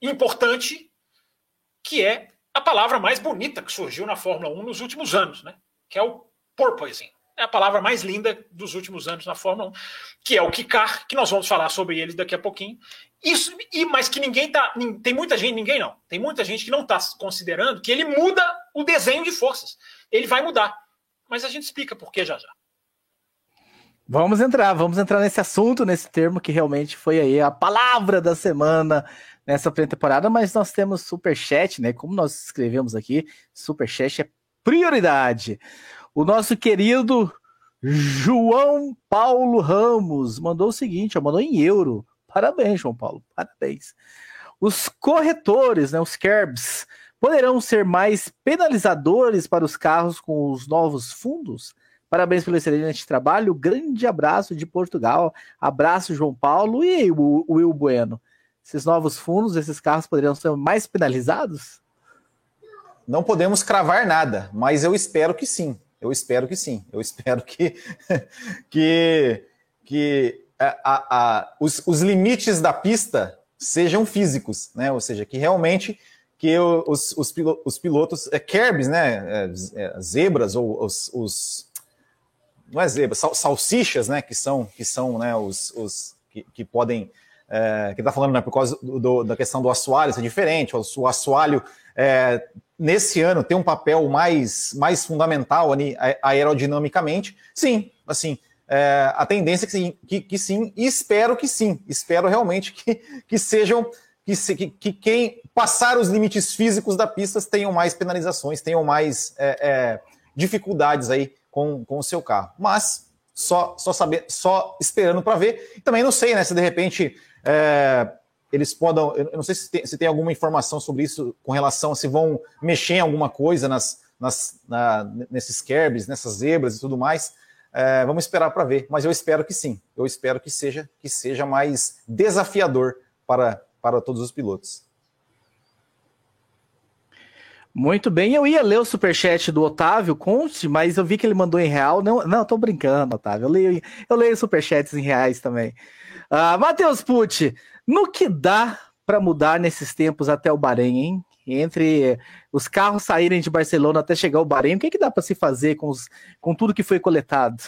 importante que é a palavra mais bonita que surgiu na Fórmula 1 nos últimos anos, né? Que é o porpoising é a palavra mais linda dos últimos anos na Fórmula 1, que é o Kikar, que nós vamos falar sobre ele daqui a pouquinho. Isso, e mas que ninguém tá, tem muita gente, ninguém não, tem muita gente que não está considerando que ele muda o desenho de forças. Ele vai mudar, mas a gente explica por que já já. Vamos entrar, vamos entrar nesse assunto, nesse termo que realmente foi aí a palavra da semana nessa pré-temporada, mas nós temos super chat, né? Como nós escrevemos aqui, super chat é prioridade. O nosso querido João Paulo Ramos mandou o seguinte, mandou em euro. Parabéns, João Paulo, parabéns. Os corretores, né, os CERBs, poderão ser mais penalizadores para os carros com os novos fundos? Parabéns pelo excelente trabalho. Grande abraço de Portugal. Abraço, João Paulo e o Will Bueno. Esses novos fundos, esses carros poderiam ser mais penalizados? Não podemos cravar nada, mas eu espero que sim. Eu espero que sim. Eu espero que, que, que a, a, a, os, os limites da pista sejam físicos, né? Ou seja, que realmente que os, os, os pilotos, é, kerbs, né? É, é, zebras ou os, os, não é zebra, sal, salsichas, né? Que são que são né? Os, os que, que podem é, que está falando né, por causa do, do, da questão do assoalho, isso é diferente. O, o assoalho é, nesse ano tem um papel mais, mais fundamental ali, aerodinamicamente. Sim, assim, é, a tendência é que sim, que, que, sim, e espero que sim, espero realmente que, que sejam, que, que, que quem passar os limites físicos da pista tenham mais penalizações, tenham mais é, é, dificuldades aí com, com o seu carro. Mas só, só saber, só esperando para ver. Também não sei, né? Se de repente é, eles podem. Eu não sei se tem, se tem, alguma informação sobre isso com relação a se vão mexer em alguma coisa nas, nas, na, nesses kerbs, nessas zebras e tudo mais. É, vamos esperar para ver, mas eu espero que sim. Eu espero que seja que seja mais desafiador para, para todos os pilotos. Muito bem, eu ia ler o superchat do Otávio Conte, mas eu vi que ele mandou em real. Não, não, tô brincando, Otávio. Eu leio, eu leio superchats em reais também. Uh, Matheus Pucci, no que dá para mudar nesses tempos até o Bahrein, hein? Entre os carros saírem de Barcelona até chegar ao Bahrein, o que, que dá para se fazer com, os, com tudo que foi coletado?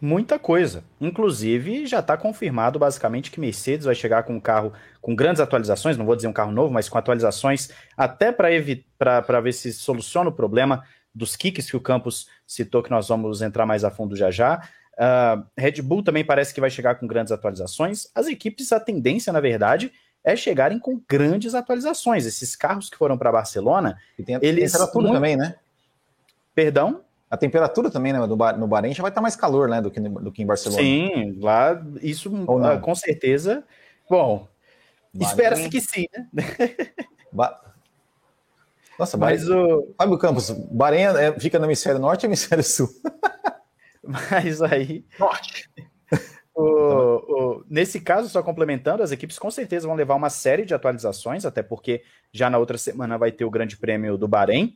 Muita coisa. Inclusive, já está confirmado basicamente que Mercedes vai chegar com um carro com grandes atualizações, não vou dizer um carro novo, mas com atualizações até para ver se soluciona o problema dos kicks que o Campos citou, que nós vamos entrar mais a fundo já já. Uh, Red Bull também parece que vai chegar com grandes atualizações. As equipes, a tendência, na verdade, é chegarem com grandes atualizações. Esses carros que foram para Barcelona, e tem a eles temperatura muito... também, né? Perdão? A temperatura também, né? No, no Bahrein já vai estar mais calor, né? Do que, do que em Barcelona. Sim, lá isso uh, com certeza. Bom, espera-se que sim, né? Ba... Nossa, mas Bahrein... o. Fábio Campos, Bahrein é, fica no hemisfério norte ou hemisfério sul? mas aí. Norte. O, o, nesse caso, só complementando, as equipes com certeza vão levar uma série de atualizações, até porque já na outra semana vai ter o Grande Prêmio do Bahrein.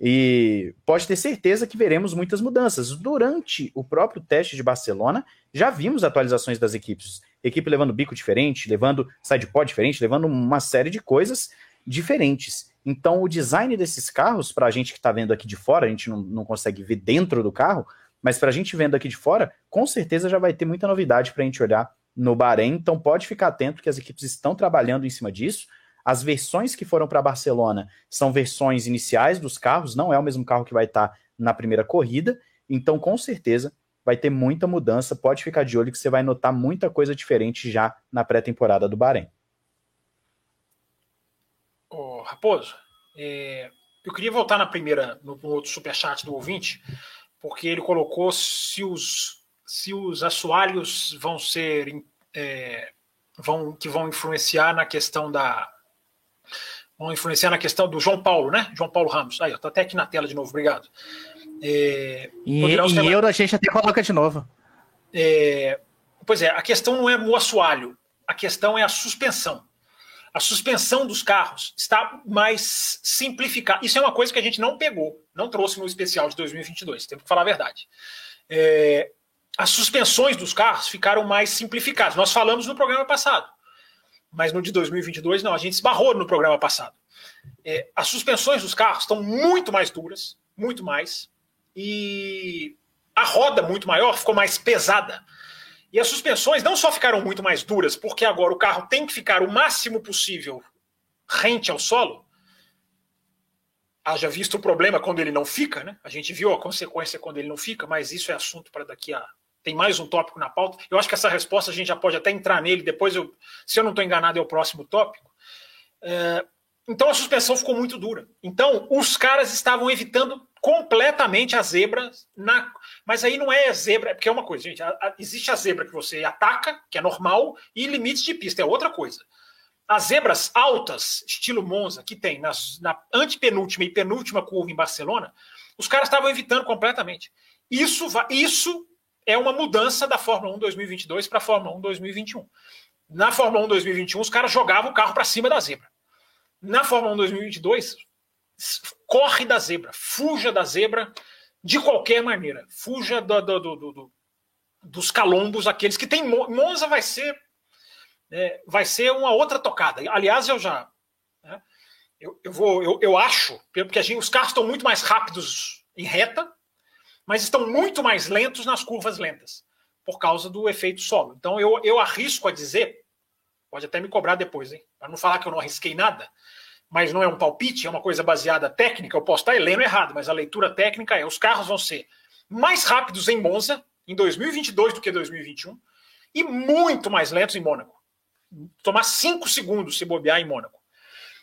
E pode ter certeza que veremos muitas mudanças. Durante o próprio teste de Barcelona, já vimos atualizações das equipes. Equipe levando bico diferente, levando sidepod diferente, levando uma série de coisas diferentes. Então, o design desses carros, para a gente que está vendo aqui de fora, a gente não, não consegue ver dentro do carro, mas para a gente vendo aqui de fora, com certeza já vai ter muita novidade para a gente olhar no Bahrein. Então, pode ficar atento que as equipes estão trabalhando em cima disso. As versões que foram para Barcelona são versões iniciais dos carros, não é o mesmo carro que vai estar tá na primeira corrida. Então, com certeza, vai ter muita mudança. Pode ficar de olho que você vai notar muita coisa diferente já na pré-temporada do Bahrein. Raposo, é, eu queria voltar na primeira, no, no outro superchat do ouvinte, porque ele colocou se os, se os assoalhos vão ser. É, vão, que vão influenciar na questão da, vão influenciar na questão do João Paulo, né? João Paulo Ramos. Aí, ó, tá até aqui na tela de novo, obrigado. É, e em euro a gente até coloca de novo. É, pois é, a questão não é o assoalho, a questão é a suspensão. A suspensão dos carros está mais simplificada. Isso é uma coisa que a gente não pegou, não trouxe no especial de 2022, temos que falar a verdade. É, as suspensões dos carros ficaram mais simplificadas. Nós falamos no programa passado mas no de 2022 não, a gente esbarrou no programa passado. É, as suspensões dos carros estão muito mais duras, muito mais, e a roda muito maior ficou mais pesada. E as suspensões não só ficaram muito mais duras, porque agora o carro tem que ficar o máximo possível rente ao solo. Haja visto o problema quando ele não fica, né? A gente viu a consequência quando ele não fica, mas isso é assunto para daqui a tem mais um tópico na pauta. Eu acho que essa resposta a gente já pode até entrar nele, depois, eu, se eu não estou enganado, é o próximo tópico. É, então a suspensão ficou muito dura. Então os caras estavam evitando completamente a zebra. Na... Mas aí não é zebra, porque é uma coisa, gente. A, a, existe a zebra que você ataca, que é normal, e limites de pista, é outra coisa. As zebras altas, estilo Monza, que tem nas, na antepenúltima e penúltima curva em Barcelona, os caras estavam evitando completamente. Isso, isso é uma mudança da Fórmula 1 2022 para a Fórmula 1 2021. Na Fórmula 1 2021, os caras jogavam o carro para cima da zebra. Na Fórmula 1 2022, corre da zebra, fuja da zebra de qualquer maneira. Fuja do, do, do, do dos calombos, aqueles que tem. Monza vai ser. É, vai ser uma outra tocada. Aliás, eu já. Né, eu, eu, vou, eu, eu acho, porque gente, os carros estão muito mais rápidos em reta, mas estão muito mais lentos nas curvas lentas, por causa do efeito solo. Então eu, eu arrisco a dizer, pode até me cobrar depois, hein? Para não falar que eu não arrisquei nada, mas não é um palpite, é uma coisa baseada técnica, eu posso estar lendo errado, mas a leitura técnica é: os carros vão ser mais rápidos em Monza em 2022 do que 2021 e muito mais lentos em Mônaco. Tomar cinco segundos se bobear em Mônaco.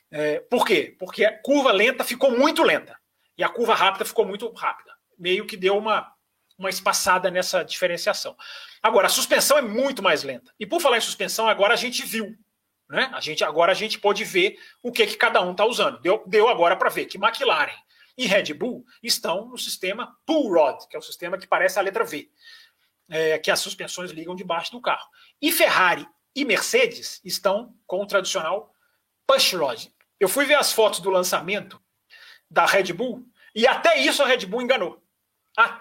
É, por quê? Porque a curva lenta ficou muito lenta e a curva rápida ficou muito rápida meio que deu uma, uma espaçada nessa diferenciação. Agora, a suspensão é muito mais lenta. E por falar em suspensão, agora a gente viu. Né? A gente, agora a gente pode ver o que, que cada um está usando. Deu, deu agora para ver que McLaren e Red Bull estão no sistema Pull Rod, que é o sistema que parece a letra V, é, que as suspensões ligam debaixo do carro. E Ferrari e Mercedes estão com o tradicional Push Rod. Eu fui ver as fotos do lançamento da Red Bull e até isso a Red Bull enganou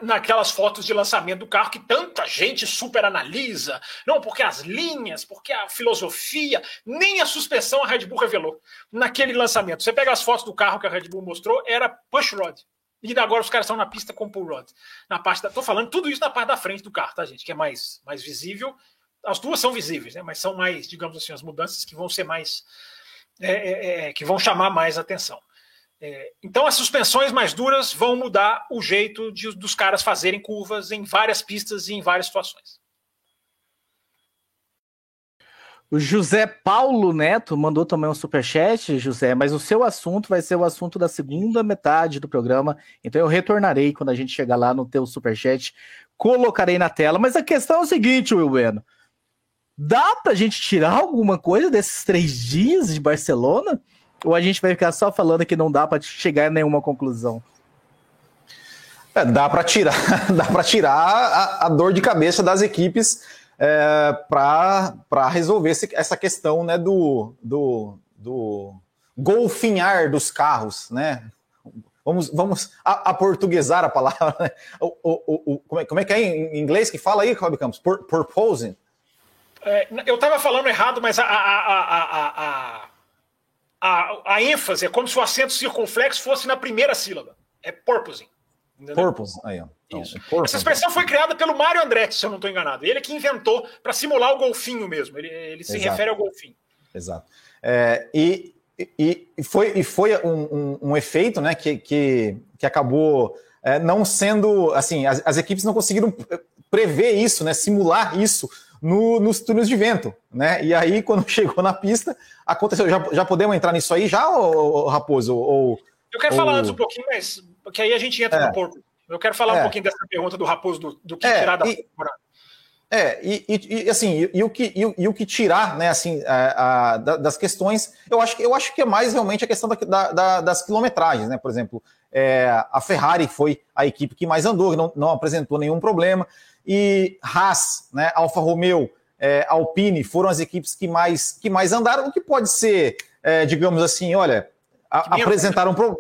naquelas fotos de lançamento do carro que tanta gente super analisa. Não, porque as linhas, porque a filosofia, nem a suspensão a Red Bull revelou naquele lançamento. Você pega as fotos do carro que a Red Bull mostrou, era push rod. E agora os caras estão na pista com pull rod. Na parte da, tô falando tudo isso na parte da frente do carro, tá, gente? Que é mais, mais visível. As duas são visíveis, né? Mas são mais, digamos assim, as mudanças que vão ser mais. É, é, é, que vão chamar mais atenção. É, então, as suspensões mais duras vão mudar o jeito de, dos caras fazerem curvas em várias pistas e em várias situações. O José Paulo Neto mandou também um superchat, José, mas o seu assunto vai ser o assunto da segunda metade do programa, então eu retornarei quando a gente chegar lá no teu superchat, colocarei na tela. Mas a questão é o seguinte, Will Bueno, dá pra gente tirar alguma coisa desses três dias de Barcelona? Ou a gente vai ficar só falando que não dá para chegar a nenhuma conclusão? É, dá para tirar, dá para tirar a, a, dor de cabeça das equipes é, para resolver esse, essa questão né, do, do, do golfinhar dos carros, né? Vamos, vamos a, a a palavra. Né? O, o, o, como, é, como, é, que é em inglês que fala aí, Rob Campos? purposing? É, eu estava falando errado, mas a, a, a, a ênfase é como se o acento circunflexo fosse na primeira sílaba. É purposing. Purpose, aí, ó. Então, Isso. É Essa expressão foi criada pelo Mário Andretti, se eu não estou enganado. Ele é que inventou para simular o golfinho mesmo. Ele, ele se Exato. refere ao golfinho. Exato. É, e, e, e, foi, e foi um, um, um, efeito né, que, que, que acabou é, não sendo. Assim, as, as equipes não conseguiram prever isso, né, simular isso no, nos túneis de vento, né? E aí, quando chegou na pista, aconteceu. Já, já podemos entrar nisso aí já, ou, Raposo? Ou, Eu quero ou... falar antes um pouquinho, mas porque aí a gente entra é. no porco. Eu quero falar é. um pouquinho dessa pergunta do Raposo, do, do que é, tirar da e, É, e, e, e assim, e, e, o que, e, o que tirar, né, assim, a, a, das questões, eu acho, que, eu acho que é mais realmente a questão da, da, das quilometragens, né? Por exemplo, é, a Ferrari foi a equipe que mais andou, não, não apresentou nenhum problema e Haas, né, Alfa Romeo, é, Alpine foram as equipes que mais, que mais andaram, o que pode ser, é, digamos assim, olha, a, apresentaram. Pro...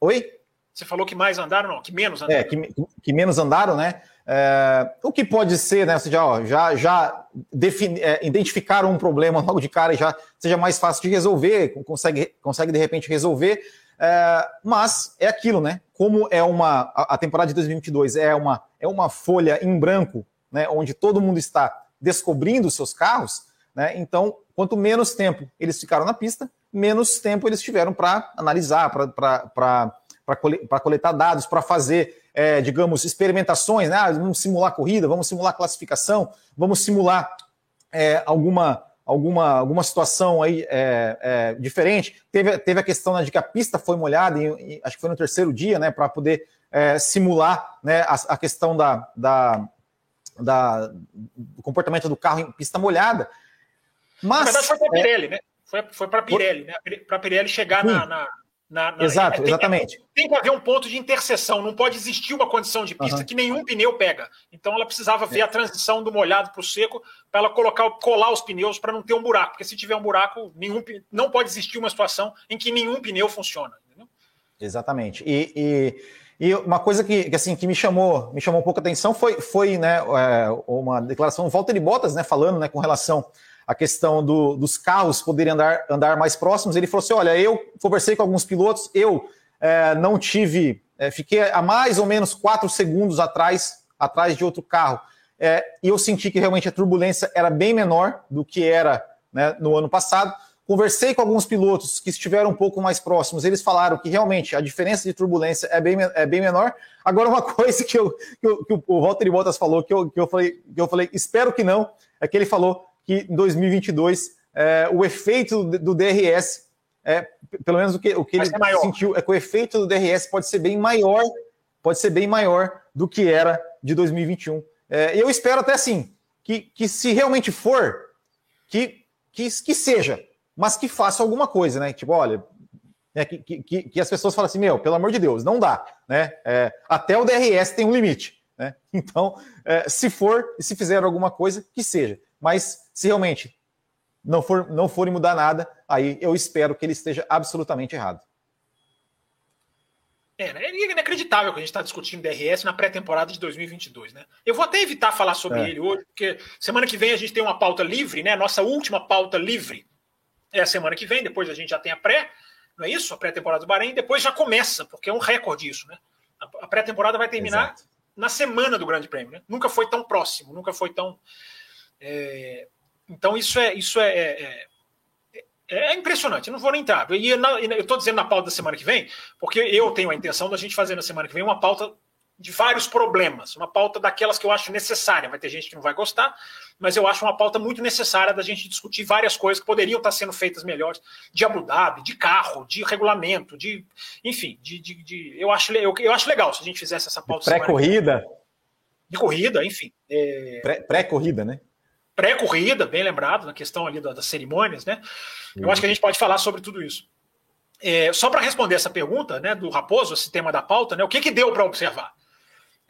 Oi? Você falou que mais andaram, não, que menos andaram. É, que, que menos andaram, né? É, o que pode ser, né? Seja, ó, já, já defini, é, identificaram um problema logo de cara e já seja mais fácil de resolver, consegue, consegue de repente resolver. É, mas é aquilo, né? Como é uma. A, a temporada de 2022 é uma é uma folha em branco, né, onde todo mundo está descobrindo os seus carros, né, então, quanto menos tempo eles ficaram na pista, menos tempo eles tiveram para analisar, para coletar dados, para fazer, é, digamos, experimentações, né, ah, vamos simular corrida, vamos simular classificação, vamos simular é, alguma, alguma, alguma situação aí é, é, diferente. Teve, teve a questão né, de que a pista foi molhada, e, e, acho que foi no terceiro dia, né, para poder é, simular né, a, a, questão da, da, da, do comportamento do carro em pista molhada. Mas, Na verdade, foi para a é, Pirelli, né? Foi, foi para a Pirelli, né? Para a Pirelli chegar na, na, na, na, Exato, tem, exatamente. Tem que haver um ponto de interseção, não pode existir uma condição de pista uhum. que nenhum pneu pega. Então ela precisava ver é. a transição do molhado para o seco para ela colocar, colar os pneus para não ter um buraco, porque se tiver um buraco, nenhum, não pode existir uma situação em que nenhum pneu funciona. Entendeu? Exatamente. E, e e uma coisa que, que, assim, que me chamou, me chamou um pouco a atenção foi, foi né, é, uma declaração do Walter Bottas, né, falando né, com relação à questão do, dos carros poderem andar, andar mais próximos. Ele falou assim: olha, eu conversei com alguns pilotos, eu é, não tive, é, fiquei a mais ou menos quatro segundos atrás, atrás de outro carro. É, e eu senti que realmente a turbulência era bem menor do que era né, no ano passado. Conversei com alguns pilotos que estiveram um pouco mais próximos, eles falaram que realmente a diferença de turbulência é bem, é bem menor. Agora, uma coisa que, eu, que, eu, que o Walter Bottas falou, que eu, que, eu falei, que eu falei, espero que não, é que ele falou que em 2022 é, o efeito do, DRS, é, pelo menos o que, o que ele sentiu, é que o efeito do DRS pode ser bem maior, pode ser bem maior do que era de 2021. É, eu espero até assim, que, que se realmente for, que, que, que seja, mas que faça alguma coisa, né? Tipo, olha, é, que, que, que, as pessoas falam assim, meu, pelo amor de Deus, não dá, né? É, até o DRS tem um limite, né? Então, é, se for, se fizer alguma coisa, que seja. Mas se realmente não for não forem mudar nada, aí eu espero que ele esteja absolutamente errado. É, né? é inacreditável que a gente está discutindo DRS na pré-temporada de 2022, né? Eu vou até evitar falar sobre é. ele hoje, porque semana que vem a gente tem uma pauta livre, né? Nossa última pauta livre é a semana que vem, depois a gente já tem a pré, não é isso? A pré-temporada do Bahrein, depois já começa, porque é um recorde isso, né? A pré-temporada vai terminar Exato. na semana do Grande Prêmio, né? Nunca foi tão próximo, nunca foi tão. É... Então isso é isso é, é, é, é impressionante. Eu não vou nem entrar. E eu estou dizendo na pauta da semana que vem, porque eu tenho a intenção da gente fazer na semana que vem uma pauta de vários problemas, uma pauta daquelas que eu acho necessária. Vai ter gente que não vai gostar, mas eu acho uma pauta muito necessária da gente discutir várias coisas que poderiam estar sendo feitas melhores, de Abu Dhabi, de carro, de regulamento, de. Enfim, de, de, de eu, acho, eu, eu acho legal se a gente fizesse essa pauta. Pré-corrida. De corrida, enfim. É... Pré-corrida, né? Pré-corrida, bem lembrado, na questão ali das cerimônias, né? Eu acho que a gente pode falar sobre tudo isso. É, só para responder essa pergunta né, do Raposo, esse tema da pauta, né, o que, que deu para observar?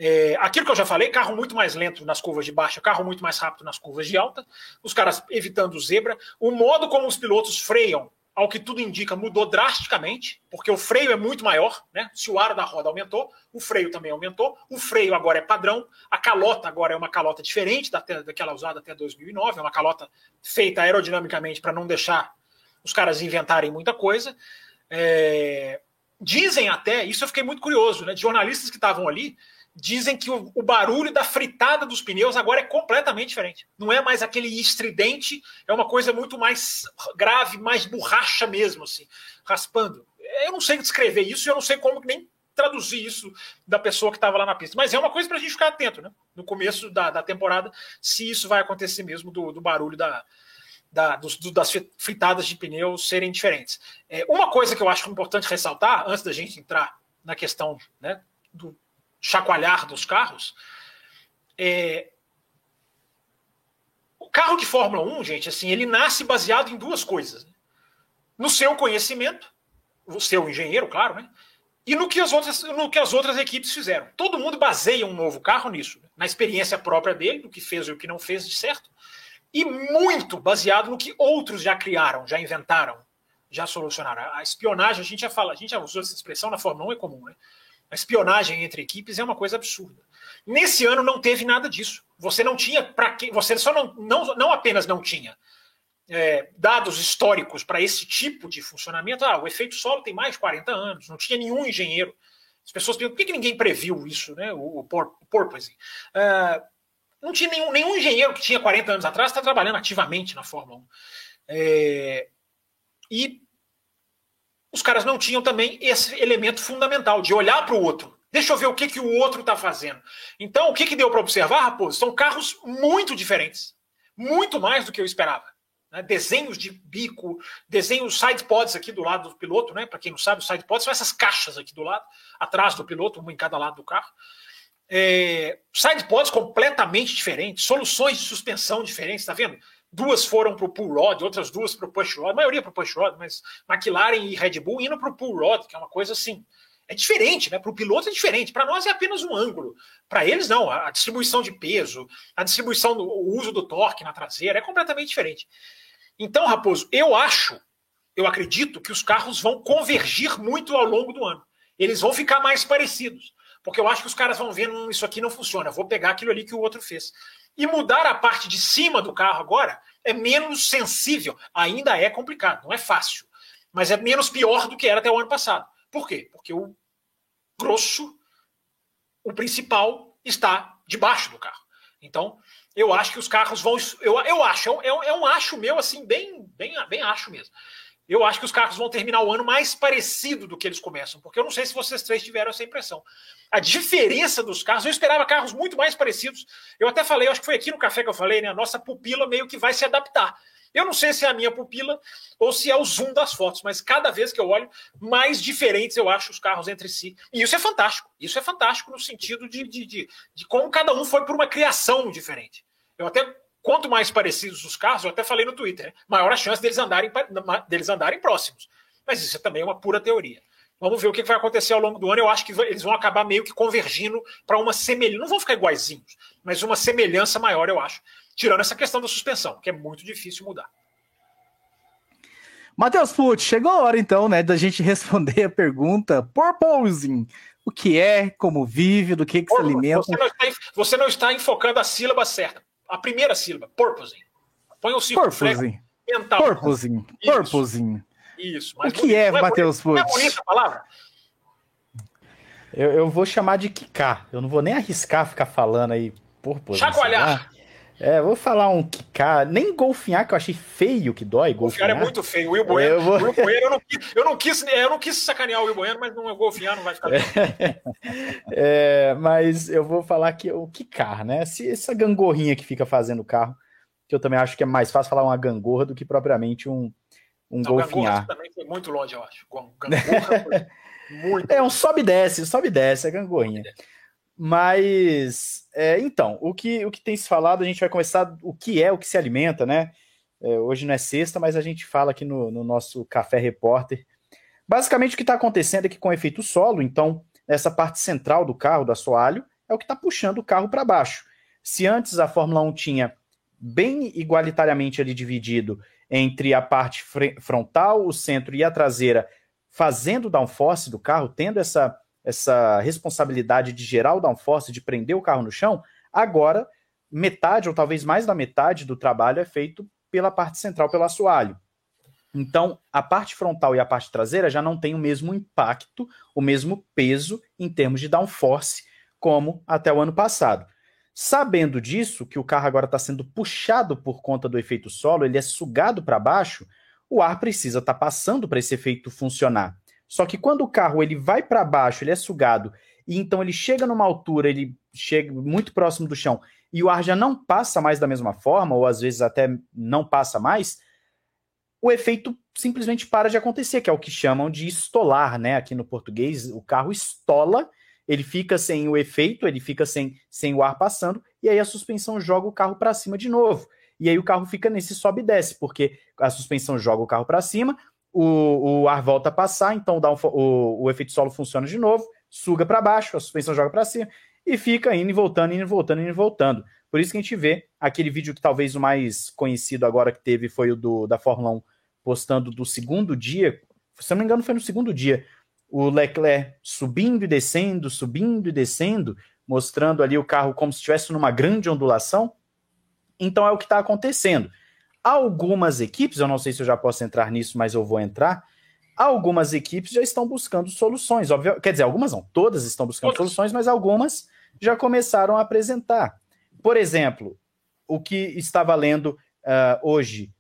É, aquilo que eu já falei, carro muito mais lento nas curvas de baixa, carro muito mais rápido nas curvas de alta, os caras evitando zebra. O modo como os pilotos freiam, ao que tudo indica, mudou drasticamente, porque o freio é muito maior, né? Se o ar da roda aumentou, o freio também aumentou. O freio agora é padrão, a calota agora é uma calota diferente daquela usada até 2009, é uma calota feita aerodinamicamente para não deixar os caras inventarem muita coisa. É... Dizem até, isso eu fiquei muito curioso, né? De jornalistas que estavam ali, dizem que o, o, barulho da fritada dos pneus agora é completamente diferente. Não é mais aquele estridente, é uma coisa muito mais grave, mais borracha mesmo, assim, raspando. Eu não sei descrever isso, eu não sei como nem traduzir isso da pessoa que estava lá na pista. Mas é uma coisa para a gente ficar atento, né? No começo da, da temporada, se isso vai acontecer mesmo do, do barulho da, da, dos, do, das fritadas de pneus serem diferentes. É, uma coisa que eu acho importante ressaltar, antes da gente entrar na questão né, do chacoalhar dos carros. É... O carro de Fórmula 1, gente, assim, ele nasce baseado em duas coisas. Né? No seu conhecimento, o seu engenheiro, claro, né? E no que, as outras, no que as outras equipes fizeram. Todo mundo baseia um novo carro nisso, né? na experiência própria dele, do que fez e o que não fez de certo, e muito baseado no que outros já criaram, já inventaram, já solucionaram. A espionagem, a gente já fala, a gente já usou essa expressão na Fórmula 1, é comum, né? A espionagem entre equipes é uma coisa absurda. Nesse ano não teve nada disso. Você não tinha para que. Você só não, não, não apenas não tinha é, dados históricos para esse tipo de funcionamento. Ah, o efeito solo tem mais de 40 anos, não tinha nenhum engenheiro. As pessoas perguntam por que, que ninguém previu isso, né? O, o, o porpoise. Uh, não tinha nenhum, nenhum engenheiro que tinha 40 anos atrás está trabalhando ativamente na Fórmula 1. É, e os caras não tinham também esse elemento fundamental de olhar para o outro. Deixa eu ver o que, que o outro está fazendo. Então, o que, que deu para observar, Raposo? São carros muito diferentes. Muito mais do que eu esperava. Né? Desenhos de bico, desenhos side pods aqui do lado do piloto, né? Para quem não sabe, os side pods são essas caixas aqui do lado, atrás do piloto, uma em cada lado do carro. É, side pods completamente diferentes, soluções de suspensão diferentes, tá vendo? Duas foram para o pull rod, outras duas para o push rod, a maioria para o push rod, mas McLaren e Red Bull indo para o pull rod, que é uma coisa assim. É diferente, né? Para o piloto é diferente. Para nós é apenas um ângulo. Para eles, não. A distribuição de peso, a distribuição, do, o uso do torque na traseira é completamente diferente. Então, Raposo, eu acho, eu acredito que os carros vão convergir muito ao longo do ano. Eles vão ficar mais parecidos. Porque eu acho que os caras vão ver, hum, isso aqui não funciona, vou pegar aquilo ali que o outro fez. E mudar a parte de cima do carro agora é menos sensível. Ainda é complicado, não é fácil. Mas é menos pior do que era até o ano passado. Por quê? Porque o grosso, o principal, está debaixo do carro. Então, eu acho que os carros vão. Eu, eu acho, é um, é um acho meu, assim, bem, bem, bem acho mesmo eu acho que os carros vão terminar o ano mais parecido do que eles começam, porque eu não sei se vocês três tiveram essa impressão. A diferença dos carros, eu esperava carros muito mais parecidos. Eu até falei, acho que foi aqui no café que eu falei, né? A nossa pupila meio que vai se adaptar. Eu não sei se é a minha pupila ou se é o zoom das fotos, mas cada vez que eu olho, mais diferentes eu acho os carros entre si. E isso é fantástico. Isso é fantástico no sentido de, de, de, de como cada um foi por uma criação diferente. Eu até, quanto mais parecidos os carros, eu até falei no Twitter, né? maior a chance deles andarem, deles andarem próximos. Mas isso é também uma pura teoria. Vamos ver o que vai acontecer ao longo do ano. Eu acho que eles vão acabar meio que convergindo para uma semelhança. Não vão ficar iguaizinhos, mas uma semelhança maior, eu acho. Tirando essa questão da suspensão, que é muito difícil mudar. Matheus Pucci, chegou a hora então, né, da gente responder a pergunta porposing. O que é, como vive, do que, que se alimenta. Você não, está, você não está enfocando a sílaba certa. A primeira sílaba, porposing. Põe o círculo porposing. mental. Porposing. Porposing. Isso. o que é, é Matheus Pucci? é bonita a palavra? Eu, eu, vou chamar de quicar. Eu não vou nem arriscar ficar falando aí porposing. Chacoalhar. É, vou falar um quicar, nem golfinhar, que eu achei feio que dói. Golfinhar, golfinhar é muito feio. O Will Bueno, eu, vou... Will Bueno eu, não quis, eu, não quis, eu não quis sacanear o Will Bueno, mas não, golfinhar não vai ficar bem. é, mas eu vou falar que o quicar, né? Se, essa gangorrinha que fica fazendo o carro, que eu também acho que é mais fácil falar uma gangorra do que propriamente um, um não, golfinhar. também foi muito longe, eu acho. Gangorra muito É um sobe e desce, sobe e desce, é gangorrinha. Mas, é, então, o que, o que tem se falado, a gente vai começar o que é, o que se alimenta, né? É, hoje não é sexta, mas a gente fala aqui no, no nosso Café Repórter. Basicamente, o que está acontecendo é que com efeito solo, então, essa parte central do carro, do assoalho, é o que está puxando o carro para baixo. Se antes a Fórmula 1 tinha bem igualitariamente ali dividido entre a parte frontal, o centro e a traseira, fazendo downforce do carro, tendo essa essa responsabilidade de gerar o downforce, de prender o carro no chão, agora metade ou talvez mais da metade do trabalho é feito pela parte central, pelo assoalho. Então, a parte frontal e a parte traseira já não tem o mesmo impacto, o mesmo peso em termos de downforce como até o ano passado. Sabendo disso, que o carro agora está sendo puxado por conta do efeito solo, ele é sugado para baixo, o ar precisa estar tá passando para esse efeito funcionar. Só que quando o carro ele vai para baixo, ele é sugado, e então ele chega numa altura, ele chega muito próximo do chão, e o ar já não passa mais da mesma forma, ou às vezes até não passa mais, o efeito simplesmente para de acontecer, que é o que chamam de estolar, né? Aqui no português, o carro estola, ele fica sem o efeito, ele fica sem, sem o ar passando, e aí a suspensão joga o carro para cima de novo. E aí o carro fica nesse sobe e desce, porque a suspensão joga o carro para cima, o, o ar volta a passar, então dá um, o, o efeito solo funciona de novo, suga para baixo, a suspensão joga para cima e fica indo e voltando, indo e voltando, indo e voltando. Por isso que a gente vê aquele vídeo que talvez o mais conhecido agora que teve foi o do, da Fórmula 1 postando do segundo dia, se não me engano foi no segundo dia, o Leclerc subindo e descendo, subindo e descendo, mostrando ali o carro como se estivesse numa grande ondulação. Então é o que está acontecendo. Algumas equipes, eu não sei se eu já posso entrar nisso, mas eu vou entrar. Algumas equipes já estão buscando soluções. Óbvio, quer dizer, algumas não, todas estão buscando todas. soluções, mas algumas já começaram a apresentar. Por exemplo, o que está valendo uh, hoje.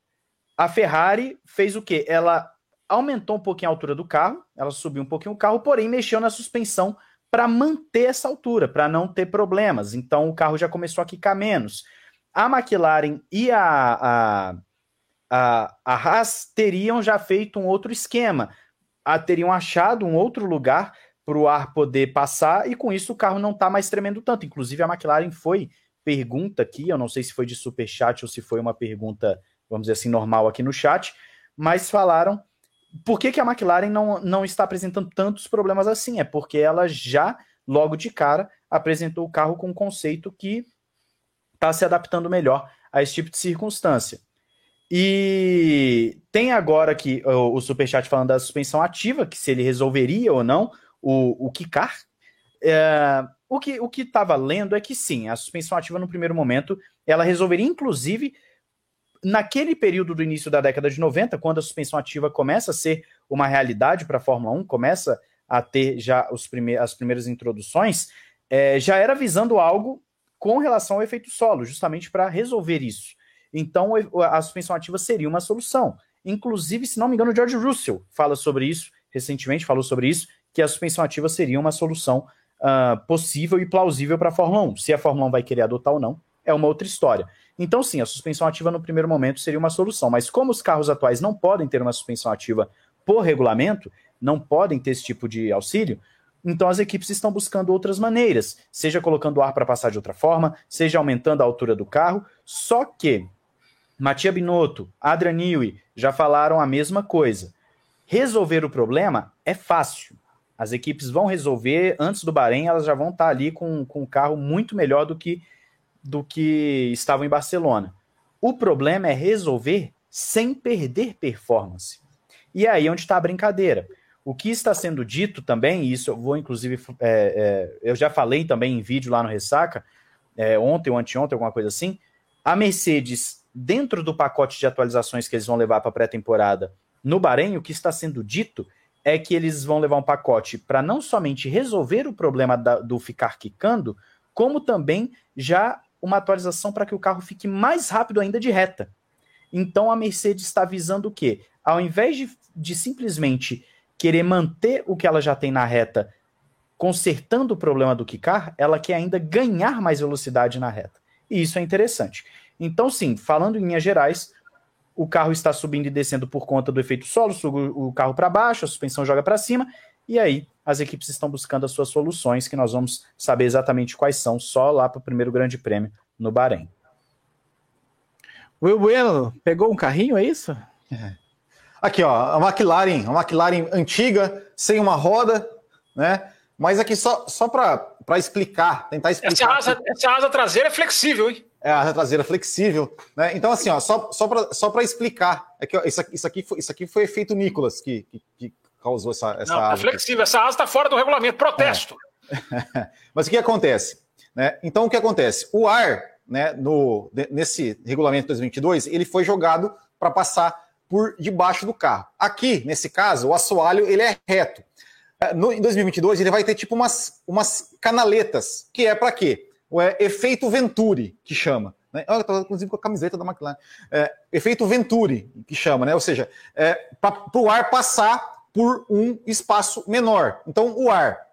A Ferrari fez o quê? Ela aumentou um pouquinho a altura do carro, ela subiu um pouquinho o carro, porém mexeu na suspensão para manter essa altura, para não ter problemas. Então o carro já começou a quicar menos a McLaren e a, a, a, a Haas teriam já feito um outro esquema, a, teriam achado um outro lugar para o ar poder passar e com isso o carro não está mais tremendo tanto. Inclusive a McLaren foi pergunta aqui, eu não sei se foi de super chat ou se foi uma pergunta, vamos dizer assim, normal aqui no chat, mas falaram por que, que a McLaren não, não está apresentando tantos problemas assim? É porque ela já, logo de cara, apresentou o carro com um conceito que está se adaptando melhor a esse tipo de circunstância. E tem agora aqui o, o Superchat falando da suspensão ativa, que se ele resolveria ou não o, o quicar. É, o que o que estava lendo é que sim, a suspensão ativa no primeiro momento ela resolveria, inclusive, naquele período do início da década de 90, quando a suspensão ativa começa a ser uma realidade para a Fórmula 1, começa a ter já os prime as primeiras introduções, é, já era visando algo com relação ao efeito solo, justamente para resolver isso. Então, a suspensão ativa seria uma solução. Inclusive, se não me engano, o George Russell fala sobre isso, recentemente falou sobre isso, que a suspensão ativa seria uma solução uh, possível e plausível para a Fórmula 1. Se a Fórmula 1 vai querer adotar ou não, é uma outra história. Então, sim, a suspensão ativa no primeiro momento seria uma solução, mas como os carros atuais não podem ter uma suspensão ativa por regulamento, não podem ter esse tipo de auxílio, então as equipes estão buscando outras maneiras, seja colocando ar para passar de outra forma, seja aumentando a altura do carro. Só que Matia Binotto, Adrian Newey já falaram a mesma coisa. Resolver o problema é fácil. As equipes vão resolver antes do Bahrein, elas já vão estar tá ali com, com um carro muito melhor do que do que estavam em Barcelona. O problema é resolver sem perder performance. E é aí onde está a brincadeira. O que está sendo dito também, e isso eu vou inclusive, é, é, eu já falei também em vídeo lá no Ressaca, é, ontem ou anteontem, alguma coisa assim, a Mercedes, dentro do pacote de atualizações que eles vão levar para a pré-temporada no Bahrein, o que está sendo dito é que eles vão levar um pacote para não somente resolver o problema da, do ficar quicando, como também já uma atualização para que o carro fique mais rápido ainda de reta. Então a Mercedes está visando o quê? Ao invés de, de simplesmente querer manter o que ela já tem na reta, consertando o problema do quicar, ela quer ainda ganhar mais velocidade na reta. E isso é interessante. Então, sim, falando em linhas gerais, o carro está subindo e descendo por conta do efeito solo, suga o carro para baixo, a suspensão joga para cima, e aí as equipes estão buscando as suas soluções, que nós vamos saber exatamente quais são só lá para o primeiro grande prêmio no Bahrein. Will Bueno, pegou um carrinho, é isso? É. Aqui, ó, a McLaren, a McLaren antiga, sem uma roda, né? Mas aqui só, só para explicar, tentar explicar. Essa asa, essa asa traseira é flexível, hein? É, a asa traseira flexível, né? Então, assim, ó, só, só para só explicar, é que ó, isso, aqui, isso, aqui foi, isso aqui foi efeito Nicolas que, que, que causou essa, essa Não, asa. É flexível, essa asa está fora do regulamento, protesto. É. Mas o que acontece? Né? Então, o que acontece? O ar, né, no, nesse regulamento 2022, ele foi jogado para passar por debaixo do carro. Aqui, nesse caso, o assoalho ele é reto. É, no, em 2022, ele vai ter tipo umas, umas canaletas, que é para quê? O é, efeito Venturi, que chama. Né? Eu inclusive, com a camiseta da McLaren. É, efeito Venturi, que chama, né? Ou seja, é, para o ar passar por um espaço menor. Então, o ar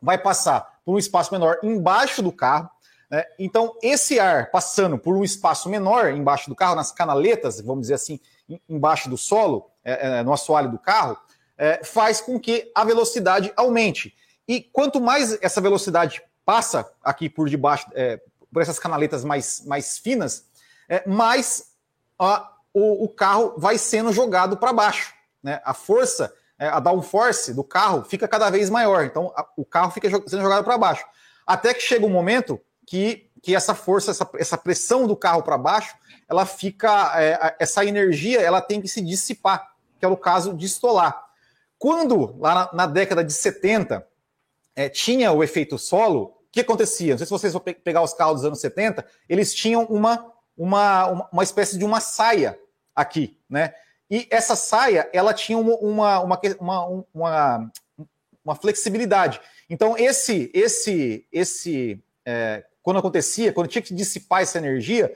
vai passar por um espaço menor embaixo do carro. Né? Então, esse ar passando por um espaço menor embaixo do carro, nas canaletas, vamos dizer assim, embaixo do solo, é, é, no assoalho do carro, é, faz com que a velocidade aumente. E quanto mais essa velocidade passa aqui por debaixo, é, por essas canaletas mais, mais finas, mais a, o, o, carro vai sendo jogado para baixo. Né? A força, a downforce do carro fica cada vez maior. Então a, o carro fica sendo jogado para baixo. Até que chega um momento que, que essa força, essa, essa pressão do carro para baixo, ela fica, é, essa energia, ela tem que se dissipar, que é o caso de estolar. Quando, lá na, na década de 70, é, tinha o efeito solo, o que acontecia? Não sei se vocês vão pe pegar os carros dos anos 70, eles tinham uma, uma, uma espécie de uma saia aqui, né? E essa saia, ela tinha uma, uma, uma, uma, uma flexibilidade. Então, esse, esse, esse é, quando acontecia, quando tinha que dissipar essa energia,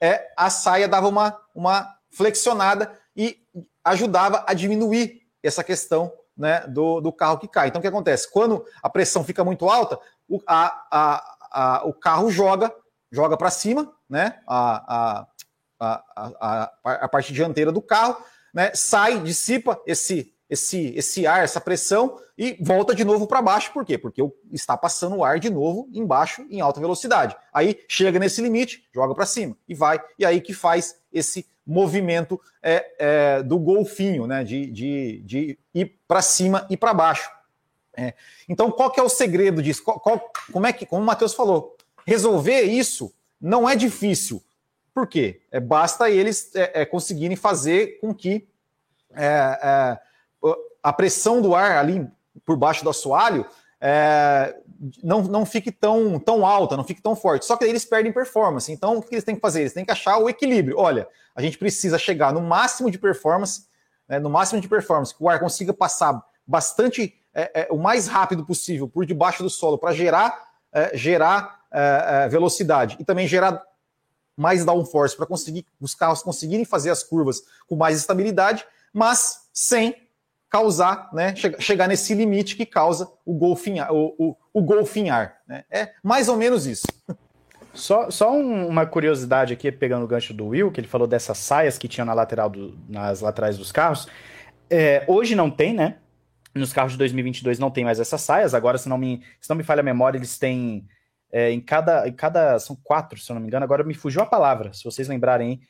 é, a saia dava uma, uma flexionada e ajudava a diminuir essa questão né, do, do carro que cai. Então, o que acontece? Quando a pressão fica muito alta, o, a, a, a, o carro joga, joga para cima, né, a, a, a, a, parte dianteira do carro, né, sai, dissipa esse, esse, esse ar, essa pressão e volta de novo para baixo. Por quê? Porque está passando o ar de novo embaixo em alta velocidade. Aí chega nesse limite, joga para cima e vai. E aí que faz esse movimento é, é, do golfinho, né? De, de, de ir para cima e para baixo. É. Então, qual que é o segredo disso? Qual, qual, como é que, como o Matheus falou, resolver isso não é difícil. Por quê? É, basta eles é, é, conseguirem fazer com que é, a pressão do ar ali por baixo do assoalho é, não, não fique tão, tão alta, não fique tão forte. Só que eles perdem performance. Então, o que eles têm que fazer? Eles têm que achar o equilíbrio. Olha, a gente precisa chegar no máximo de performance, né, no máximo de performance, que o ar consiga passar bastante, é, é, o mais rápido possível por debaixo do solo para gerar, é, gerar é, é, velocidade e também gerar mais downforce para conseguir os carros conseguirem fazer as curvas com mais estabilidade, mas sem causar, né, chegar nesse limite que causa o golfinhar, o, o, o. Né? É mais ou menos isso. Só, só um, uma curiosidade aqui, pegando o gancho do Will, que ele falou dessas saias que tinham na lateral do, nas laterais dos carros. É, hoje não tem, né? Nos carros de 2022 não tem mais essas saias. Agora, se não me, se não me falha a memória, eles têm é, em, cada, em cada. São quatro, se eu não me engano. Agora me fugiu a palavra, se vocês lembrarem.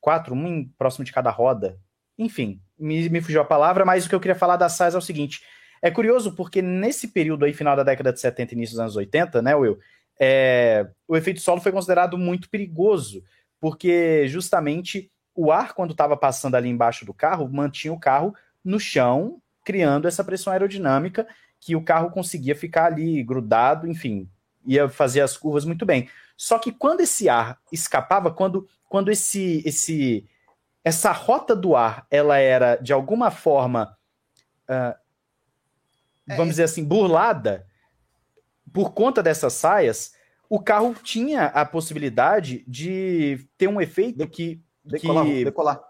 Quatro, um próximo de cada roda. Enfim, me, me fugiu a palavra, mas o que eu queria falar das saias é o seguinte: é curioso porque nesse período aí, final da década de 70 e início dos anos 80, né, Will? É, o efeito solo foi considerado muito perigoso, porque justamente o ar, quando estava passando ali embaixo do carro, mantinha o carro no chão, criando essa pressão aerodinâmica que o carro conseguia ficar ali grudado, enfim, ia fazer as curvas muito bem. Só que quando esse ar escapava, quando, quando esse, esse essa rota do ar ela era de alguma forma uh, vamos é. dizer assim, burlada, por conta dessas saias, o carro tinha a possibilidade de ter um efeito que. Decolar, que... decolar.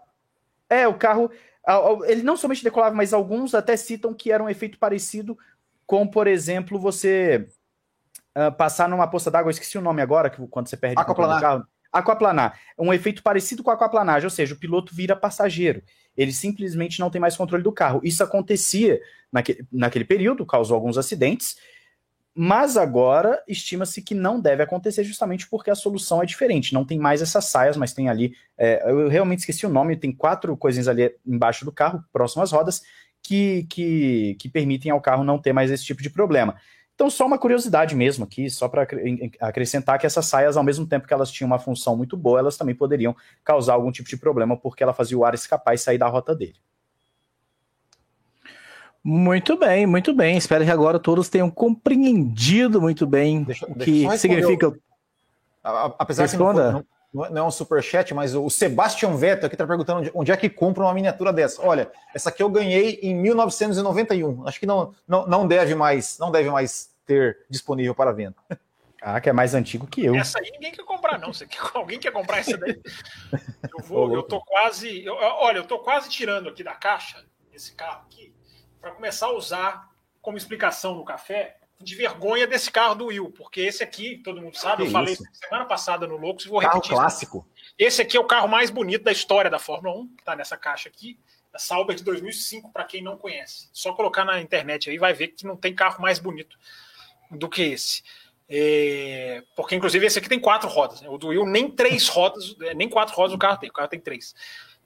É, o carro. Ele não somente decolava, mas alguns até citam que era um efeito parecido com, por exemplo, você uh, passar numa poça d'água, esqueci o nome agora, que quando você perde aquaplanar. o carro. Aquaplanar. Um efeito parecido com a aquaplanagem, ou seja, o piloto vira passageiro. Ele simplesmente não tem mais controle do carro. Isso acontecia naquele, naquele período, causou alguns acidentes, mas agora estima-se que não deve acontecer justamente porque a solução é diferente. Não tem mais essas saias, mas tem ali. É, eu realmente esqueci o nome, tem quatro coisinhas ali embaixo do carro, próximas rodas, que, que, que permitem ao carro não ter mais esse tipo de problema. Então, só uma curiosidade mesmo aqui, só para acrescentar que essas saias, ao mesmo tempo que elas tinham uma função muito boa, elas também poderiam causar algum tipo de problema, porque ela fazia o ar escapar e sair da rota dele. Muito bem, muito bem. Espero que agora todos tenham compreendido muito bem deixa, o que significa. Apesar de não, não, não é um superchat, mas o Sebastian Vettel aqui está perguntando onde, onde, é que compra uma miniatura dessa. Olha, essa aqui eu ganhei em 1991. Acho que não, não, não deve mais, não deve mais ter disponível para venda. Ah, que é mais antigo que eu. Essa aí ninguém quer comprar, não. Você quer, alguém quer comprar essa daí? Eu, vou, eu tô quase. Eu, olha, eu tô quase tirando aqui da caixa esse carro aqui para começar a usar como explicação no café de vergonha desse carro do Will, porque esse aqui, todo mundo sabe, que eu falei semana passada no Loucos e vou carro repetir. clássico. Esse aqui é o carro mais bonito da história da Fórmula 1, que tá nessa caixa aqui, da Sauber de 2005, para quem não conhece. Só colocar na internet aí vai ver que não tem carro mais bonito do que esse. É... Porque, inclusive, esse aqui tem quatro rodas. Né? O do Will nem três rodas, é, nem quatro rodas o carro tem, o carro tem três.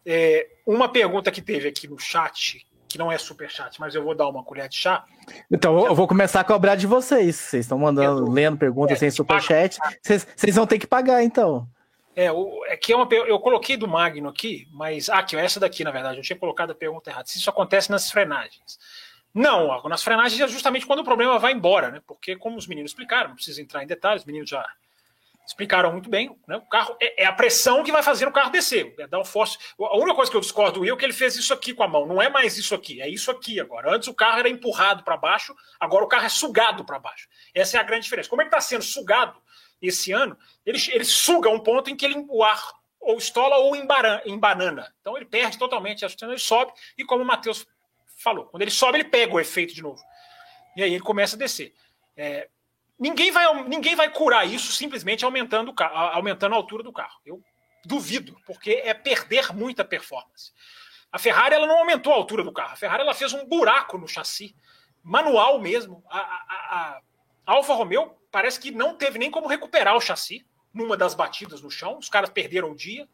É... Uma pergunta que teve aqui no chat, que não é super chat, mas eu vou dar uma colher de chá. Então eu vou começar a cobrar de vocês. Vocês estão mandando, lendo perguntas é, sem super chat. Vocês, vocês vão ter que pagar, então. É, o, é que é uma, eu coloquei do Magno aqui, mas ah, aqui, essa daqui, na verdade, eu tinha colocado a pergunta errada. Se isso acontece nas frenagens. Não, nas frenagens é justamente quando o problema vai embora, né? Porque, como os meninos explicaram, não precisa entrar em detalhes, os meninos já explicaram muito bem. Né? O carro é, é, a pressão que vai fazer o carro descer. É dar um force. A única coisa que eu discordo do Will é que ele fez isso aqui com a mão. Não é mais isso aqui, é isso aqui agora. Antes o carro era empurrado para baixo, agora o carro é sugado para baixo. Essa é a grande diferença. Como ele está sendo sugado esse ano, ele, ele suga um ponto em que ele, o ar ou estola ou embanana. Então ele perde totalmente a sustentação, ele sobe, e como o Matheus falou, quando ele sobe, ele pega o efeito de novo. E aí ele começa a descer. É, Ninguém vai, ninguém vai curar isso simplesmente aumentando, o aumentando a altura do carro. Eu duvido, porque é perder muita performance. A Ferrari ela não aumentou a altura do carro. A Ferrari ela fez um buraco no chassi, manual mesmo. A, a, a Alfa Romeo parece que não teve nem como recuperar o chassi numa das batidas no chão. Os caras perderam o dia.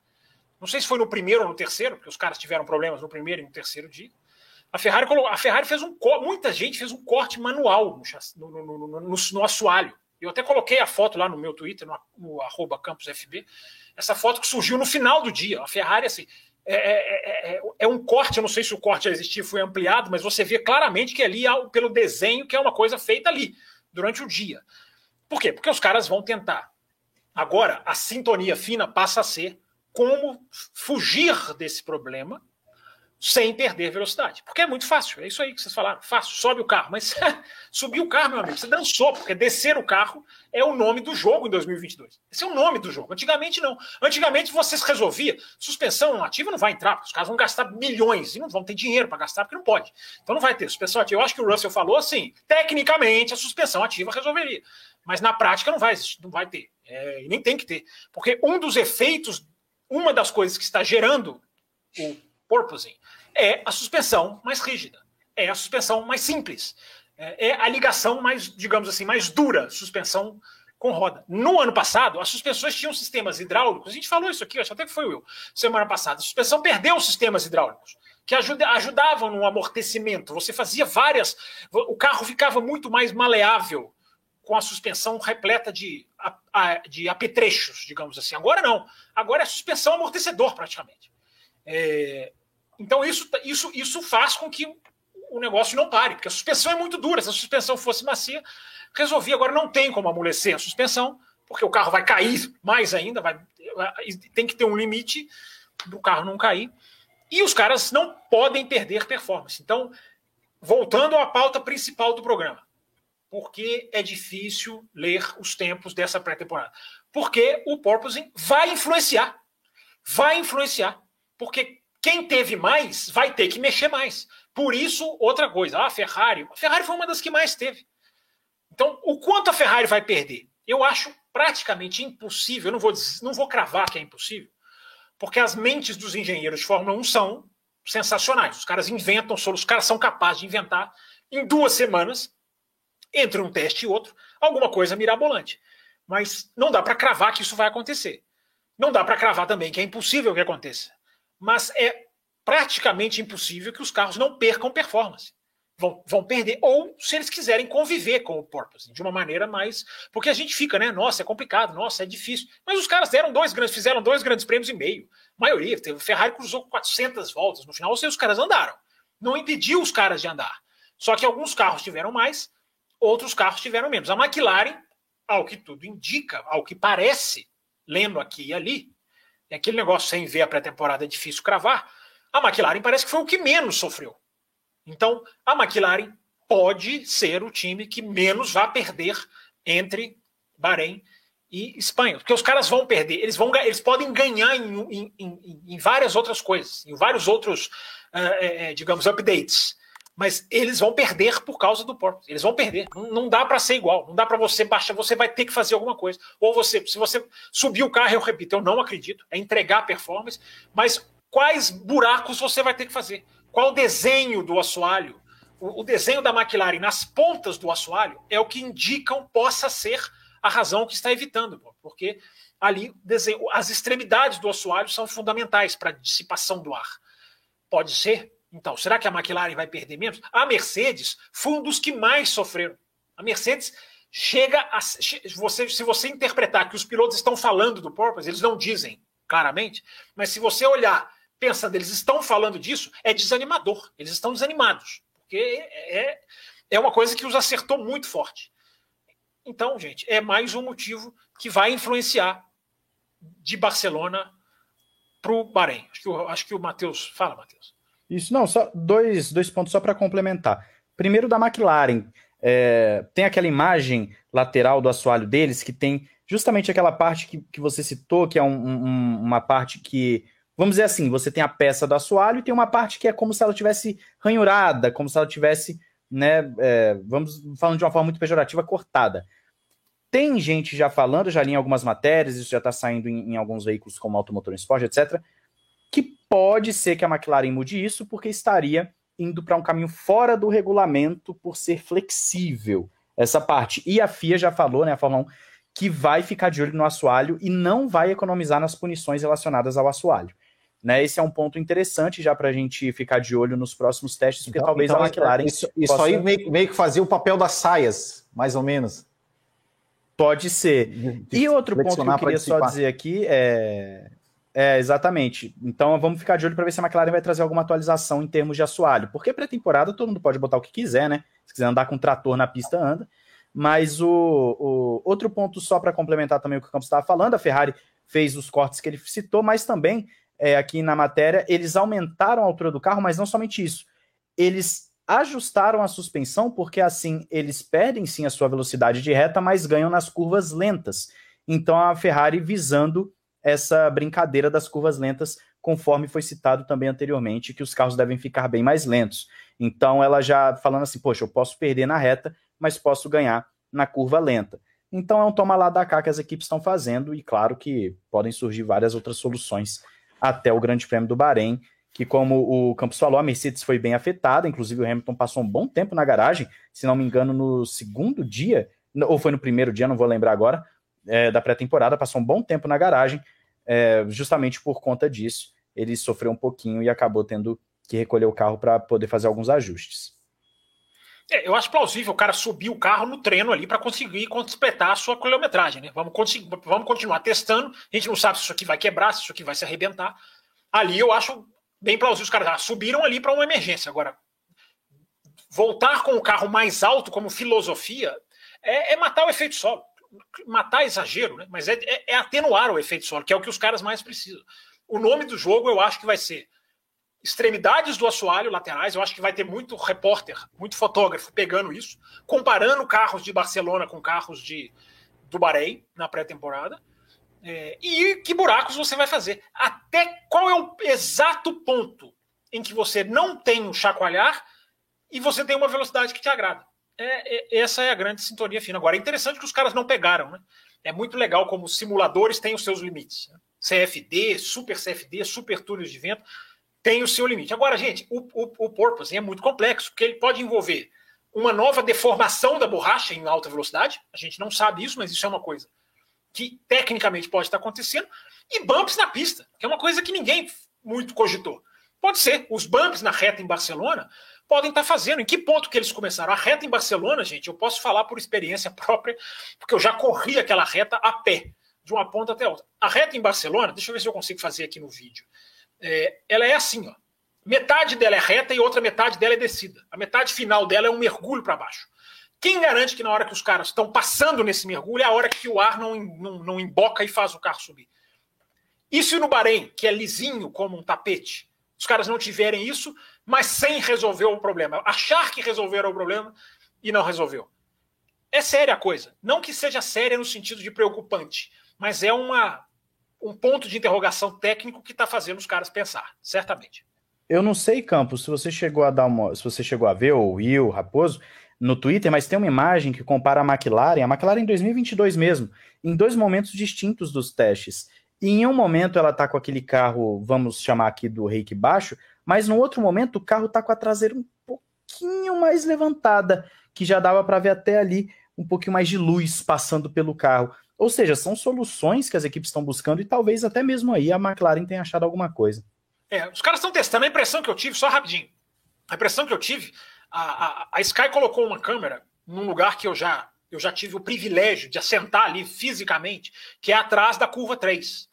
Não sei se foi no primeiro ou no terceiro, porque os caras tiveram problemas no primeiro e no terceiro dia. A Ferrari, a Ferrari fez um muita gente fez um corte manual no, no, no, no, no assoalho. Eu até coloquei a foto lá no meu Twitter, no, no arroba campusfb, essa foto que surgiu no final do dia. A Ferrari, assim, é, é, é, é, um corte, eu não sei se o corte já existia, foi ampliado, mas você vê claramente que ali, pelo desenho, que é uma coisa feita ali, durante o dia. Por quê? Porque os caras vão tentar. Agora, a sintonia fina passa a ser como fugir desse problema sem perder velocidade. Porque é muito fácil, é isso aí que vocês falaram. Fácil, sobe o carro. Mas subir o carro, meu amigo, você dançou, porque descer o carro é o nome do jogo em 2022. Esse é o nome do jogo. Antigamente não. Antigamente vocês resolvia, suspensão ativa não vai entrar, os caras vão gastar milhões e não vão ter dinheiro para gastar porque não pode. Então não vai ter suspensão ativa. Eu acho que o Russell falou assim, tecnicamente a suspensão ativa resolveria. Mas na prática não vai, não vai ter. É, e nem tem que ter. Porque um dos efeitos, uma das coisas que está gerando o porpoising, é a suspensão mais rígida, é a suspensão mais simples, é, é a ligação mais, digamos assim, mais dura, suspensão com roda. No ano passado, as suspensões tinham sistemas hidráulicos, a gente falou isso aqui, acho até que foi o Will, semana passada, a suspensão perdeu os sistemas hidráulicos, que ajuda, ajudavam no amortecimento, você fazia várias, o carro ficava muito mais maleável, com a suspensão repleta de, de apetrechos, digamos assim. Agora não. Agora é suspensão amortecedor, praticamente. É, então, isso, isso, isso faz com que o negócio não pare, porque a suspensão é muito dura. Se a suspensão fosse macia, resolvia. Agora não tem como amolecer a suspensão, porque o carro vai cair mais ainda, vai, tem que ter um limite do carro não cair. E os caras não podem perder performance. Então, voltando à pauta principal do programa. Por que é difícil ler os tempos dessa pré-temporada? Porque o porpoising vai influenciar. Vai influenciar. Porque quem teve mais vai ter que mexer mais. Por isso, outra coisa, a Ferrari, a Ferrari foi uma das que mais teve. Então, o quanto a Ferrari vai perder? Eu acho praticamente impossível, eu não vou, não vou cravar que é impossível, porque as mentes dos engenheiros de Fórmula 1 são sensacionais. Os caras inventam, os caras são capazes de inventar em duas semanas, entre um teste e outro, alguma coisa mirabolante. Mas não dá para cravar que isso vai acontecer. Não dá para cravar também que é impossível que aconteça mas é praticamente impossível que os carros não percam performance. Vão, vão perder, ou se eles quiserem conviver com o porpoise de uma maneira mais. Porque a gente fica, né? Nossa, é complicado, nossa, é difícil. Mas os caras deram dois grandes, fizeram dois grandes prêmios e meio. A maioria, teve, Ferrari cruzou 400 voltas no final, ou seja, os caras andaram. Não impediu os caras de andar. Só que alguns carros tiveram mais, outros carros tiveram menos. A McLaren, ao que tudo indica, ao que parece, lendo aqui e ali, é aquele negócio sem ver a pré-temporada é difícil cravar. A McLaren parece que foi o que menos sofreu. Então, a McLaren pode ser o time que menos vai perder entre Bahrein e Espanha. Porque os caras vão perder, eles, vão, eles podem ganhar em, em, em, várias outras coisas, em vários outros, uh, digamos, updates mas eles vão perder por causa do porpoise. Eles vão perder. Não, não dá para ser igual. Não dá para você baixar. Você vai ter que fazer alguma coisa. Ou você, se você subir o carro, eu repito, eu não acredito. É entregar a performance. Mas quais buracos você vai ter que fazer? Qual o desenho do assoalho? O, o desenho da McLaren nas pontas do assoalho é o que indicam possa ser a razão que está evitando, porque ali desenho, as extremidades do assoalho são fundamentais para a dissipação do ar. Pode ser então, será que a McLaren vai perder menos? A Mercedes foi um dos que mais sofreram. A Mercedes chega a. Você, se você interpretar que os pilotos estão falando do porpoise, eles não dizem claramente, mas se você olhar pensando, eles estão falando disso, é desanimador. Eles estão desanimados. Porque é, é uma coisa que os acertou muito forte. Então, gente, é mais um motivo que vai influenciar de Barcelona para o Bahrein. Acho que, acho que o Matheus. Fala, Matheus. Isso, não, só dois, dois pontos só para complementar. Primeiro da McLaren. É, tem aquela imagem lateral do assoalho deles que tem justamente aquela parte que, que você citou, que é um, um, uma parte que, vamos dizer assim, você tem a peça do assoalho e tem uma parte que é como se ela tivesse ranhurada, como se ela tivesse, né, é, vamos falando de uma forma muito pejorativa, cortada. Tem gente já falando, já li em algumas matérias, isso já está saindo em, em, alguns veículos como Automotor Esporte, etc., pode ser que a McLaren mude isso, porque estaria indo para um caminho fora do regulamento por ser flexível essa parte. E a FIA já falou, né, a Fórmula 1, que vai ficar de olho no assoalho e não vai economizar nas punições relacionadas ao assoalho. Né, esse é um ponto interessante já para a gente ficar de olho nos próximos testes, porque então, talvez então, a McLaren. Isso, isso possa... aí meio, meio que fazia o papel das saias, mais ou menos. Pode ser. E outro ponto que eu queria só dizer aqui é é, exatamente. Então vamos ficar de olho para ver se a McLaren vai trazer alguma atualização em termos de assoalho. Porque pré-temporada todo mundo pode botar o que quiser, né? Se quiser andar com trator na pista, anda. Mas o, o outro ponto, só para complementar também o que o Campos estava falando, a Ferrari fez os cortes que ele citou, mas também é, aqui na matéria, eles aumentaram a altura do carro, mas não somente isso. Eles ajustaram a suspensão porque assim eles perdem sim a sua velocidade de reta, mas ganham nas curvas lentas. Então a Ferrari visando essa brincadeira das curvas lentas, conforme foi citado também anteriormente, que os carros devem ficar bem mais lentos. Então ela já falando assim, poxa, eu posso perder na reta, mas posso ganhar na curva lenta. Então é um toma lá da cá que as equipes estão fazendo, e claro que podem surgir várias outras soluções até o Grande Prêmio do Bahrein, que como o Campos falou, a Mercedes foi bem afetada, inclusive o Hamilton passou um bom tempo na garagem, se não me engano, no segundo dia, ou foi no primeiro dia, não vou lembrar agora, é, da pré-temporada, passou um bom tempo na garagem, é, justamente por conta disso. Ele sofreu um pouquinho e acabou tendo que recolher o carro para poder fazer alguns ajustes. É, eu acho plausível o cara subir o carro no treino ali para conseguir completar a sua quilometragem, né? Vamos, vamos continuar testando. A gente não sabe se isso aqui vai quebrar, se isso aqui vai se arrebentar. Ali eu acho bem plausível. Os caras ah, subiram ali para uma emergência. Agora, voltar com o carro mais alto como filosofia é, é matar o efeito solo matar exagero, né? mas é, é, é, atenuar o efeito solo, que é o que os caras mais precisam. O nome do jogo eu acho que vai ser extremidades do assoalho laterais. Eu acho que vai ter muito repórter, muito fotógrafo pegando isso, comparando carros de Barcelona com carros de do Bahrein na pré-temporada. É, e que buracos você vai fazer? Até qual é o exato ponto em que você não tem um chacoalhar e você tem uma velocidade que te agrada? É, é, essa é a grande sintonia fina. Agora, é interessante que os caras não pegaram, né? É muito legal como os simuladores têm os seus limites. Né? CFD, Super CFD, Super túneis de vento, tem o seu limite. Agora, gente, o, o, o porpoise é muito complexo, porque ele pode envolver uma nova deformação da borracha em alta velocidade. A gente não sabe isso, mas isso é uma coisa que tecnicamente pode estar acontecendo. E bumps na pista, que é uma coisa que ninguém muito cogitou. Pode ser. Os bumps na reta em Barcelona podem estar fazendo. Em que ponto que eles começaram? A reta em Barcelona, gente, eu posso falar por experiência própria, porque eu já corri aquela reta a pé, de uma ponta até outra. A reta em Barcelona, deixa eu ver se eu consigo fazer aqui no vídeo. É, ela é assim, ó. Metade dela é reta e outra metade dela é descida. A metade final dela é um mergulho para baixo. Quem garante que na hora que os caras estão passando nesse mergulho é a hora que o ar não, não, não emboca e faz o carro subir? Isso no Bahrein, que é lisinho como um tapete, os caras não tiverem isso, mas sem resolver o problema. Achar que resolveram o problema e não resolveu. É séria a coisa. Não que seja séria no sentido de preocupante, mas é uma, um ponto de interrogação técnico que está fazendo os caras pensar, certamente. Eu não sei, Campos, se você chegou a dar uma. Se você chegou a ver, o Will, Raposo, no Twitter, mas tem uma imagem que compara a McLaren, a McLaren em 2022 mesmo, em dois momentos distintos dos testes. E em um momento ela está com aquele carro, vamos chamar aqui do reiki baixo, mas no outro momento o carro está com a traseira um pouquinho mais levantada, que já dava para ver até ali um pouquinho mais de luz passando pelo carro. Ou seja, são soluções que as equipes estão buscando e talvez até mesmo aí a McLaren tenha achado alguma coisa. É, os caras estão testando. A impressão que eu tive, só rapidinho, a impressão que eu tive, a, a, a Sky colocou uma câmera num lugar que eu já eu já tive o privilégio de assentar ali fisicamente, que é atrás da curva 3,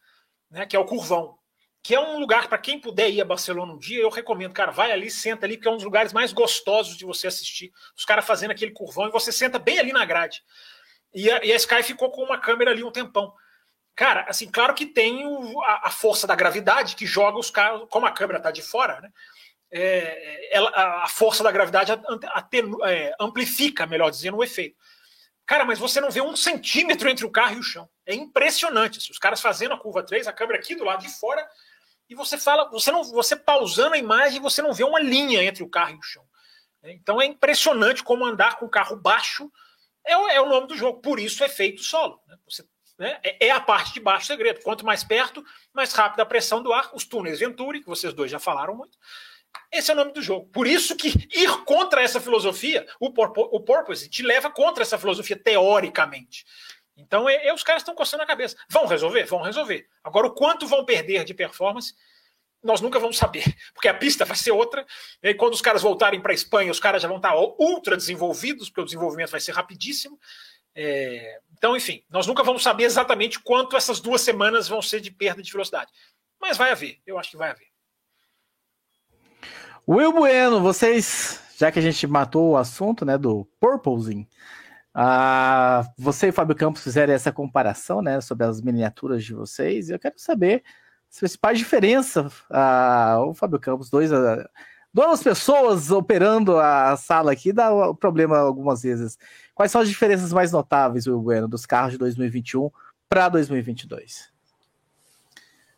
né, que é o curvão que é um lugar para quem puder ir a Barcelona um dia, eu recomendo, cara, vai ali, senta ali, porque é um dos lugares mais gostosos de você assistir. Os caras fazendo aquele curvão e você senta bem ali na grade. E a, e a Sky ficou com uma câmera ali um tempão. Cara, assim, claro que tem o, a, a, força da gravidade que joga os caras, como a câmera está de fora, né? É, ela, a, força da gravidade atenu, é, amplifica, melhor dizendo, o efeito. Cara, mas você não vê um centímetro entre o carro e o chão. É impressionante. Os caras fazendo a curva 3, a câmera aqui do lado de fora e você fala, você não, você pausando a imagem, você não vê uma linha entre o carro e o chão. Então é impressionante como andar com o carro baixo é, é o nome do jogo. Por isso é feito solo. Né? Você, né? É, é, a parte de baixo segredo. Quanto mais perto, mais rápida a pressão do ar. Os túneis Venturi, que vocês dois já falaram muito. Esse é o nome do jogo. Por isso que ir contra essa filosofia, o, o Purpose te leva contra essa filosofia teoricamente. Então, é, os caras estão coçando a cabeça. Vão resolver? Vão resolver. Agora, o quanto vão perder de performance, nós nunca vamos saber, porque a pista vai ser outra. E quando os caras voltarem para a Espanha, os caras já vão estar ultra desenvolvidos, porque o desenvolvimento vai ser rapidíssimo. É... Então, enfim, nós nunca vamos saber exatamente quanto essas duas semanas vão ser de perda de velocidade. Mas vai haver, eu acho que vai haver. Will Bueno, vocês, já que a gente matou o assunto né, do purposing, ah, você e Fábio Campos fizeram essa comparação, né, sobre as miniaturas de vocês. E eu quero saber as principais diferenças, ah, o Fábio Campos, dois, ah, duas pessoas operando a sala aqui dá problema algumas vezes. Quais são as diferenças mais notáveis, Will Bueno, dos carros de 2021 para 2022?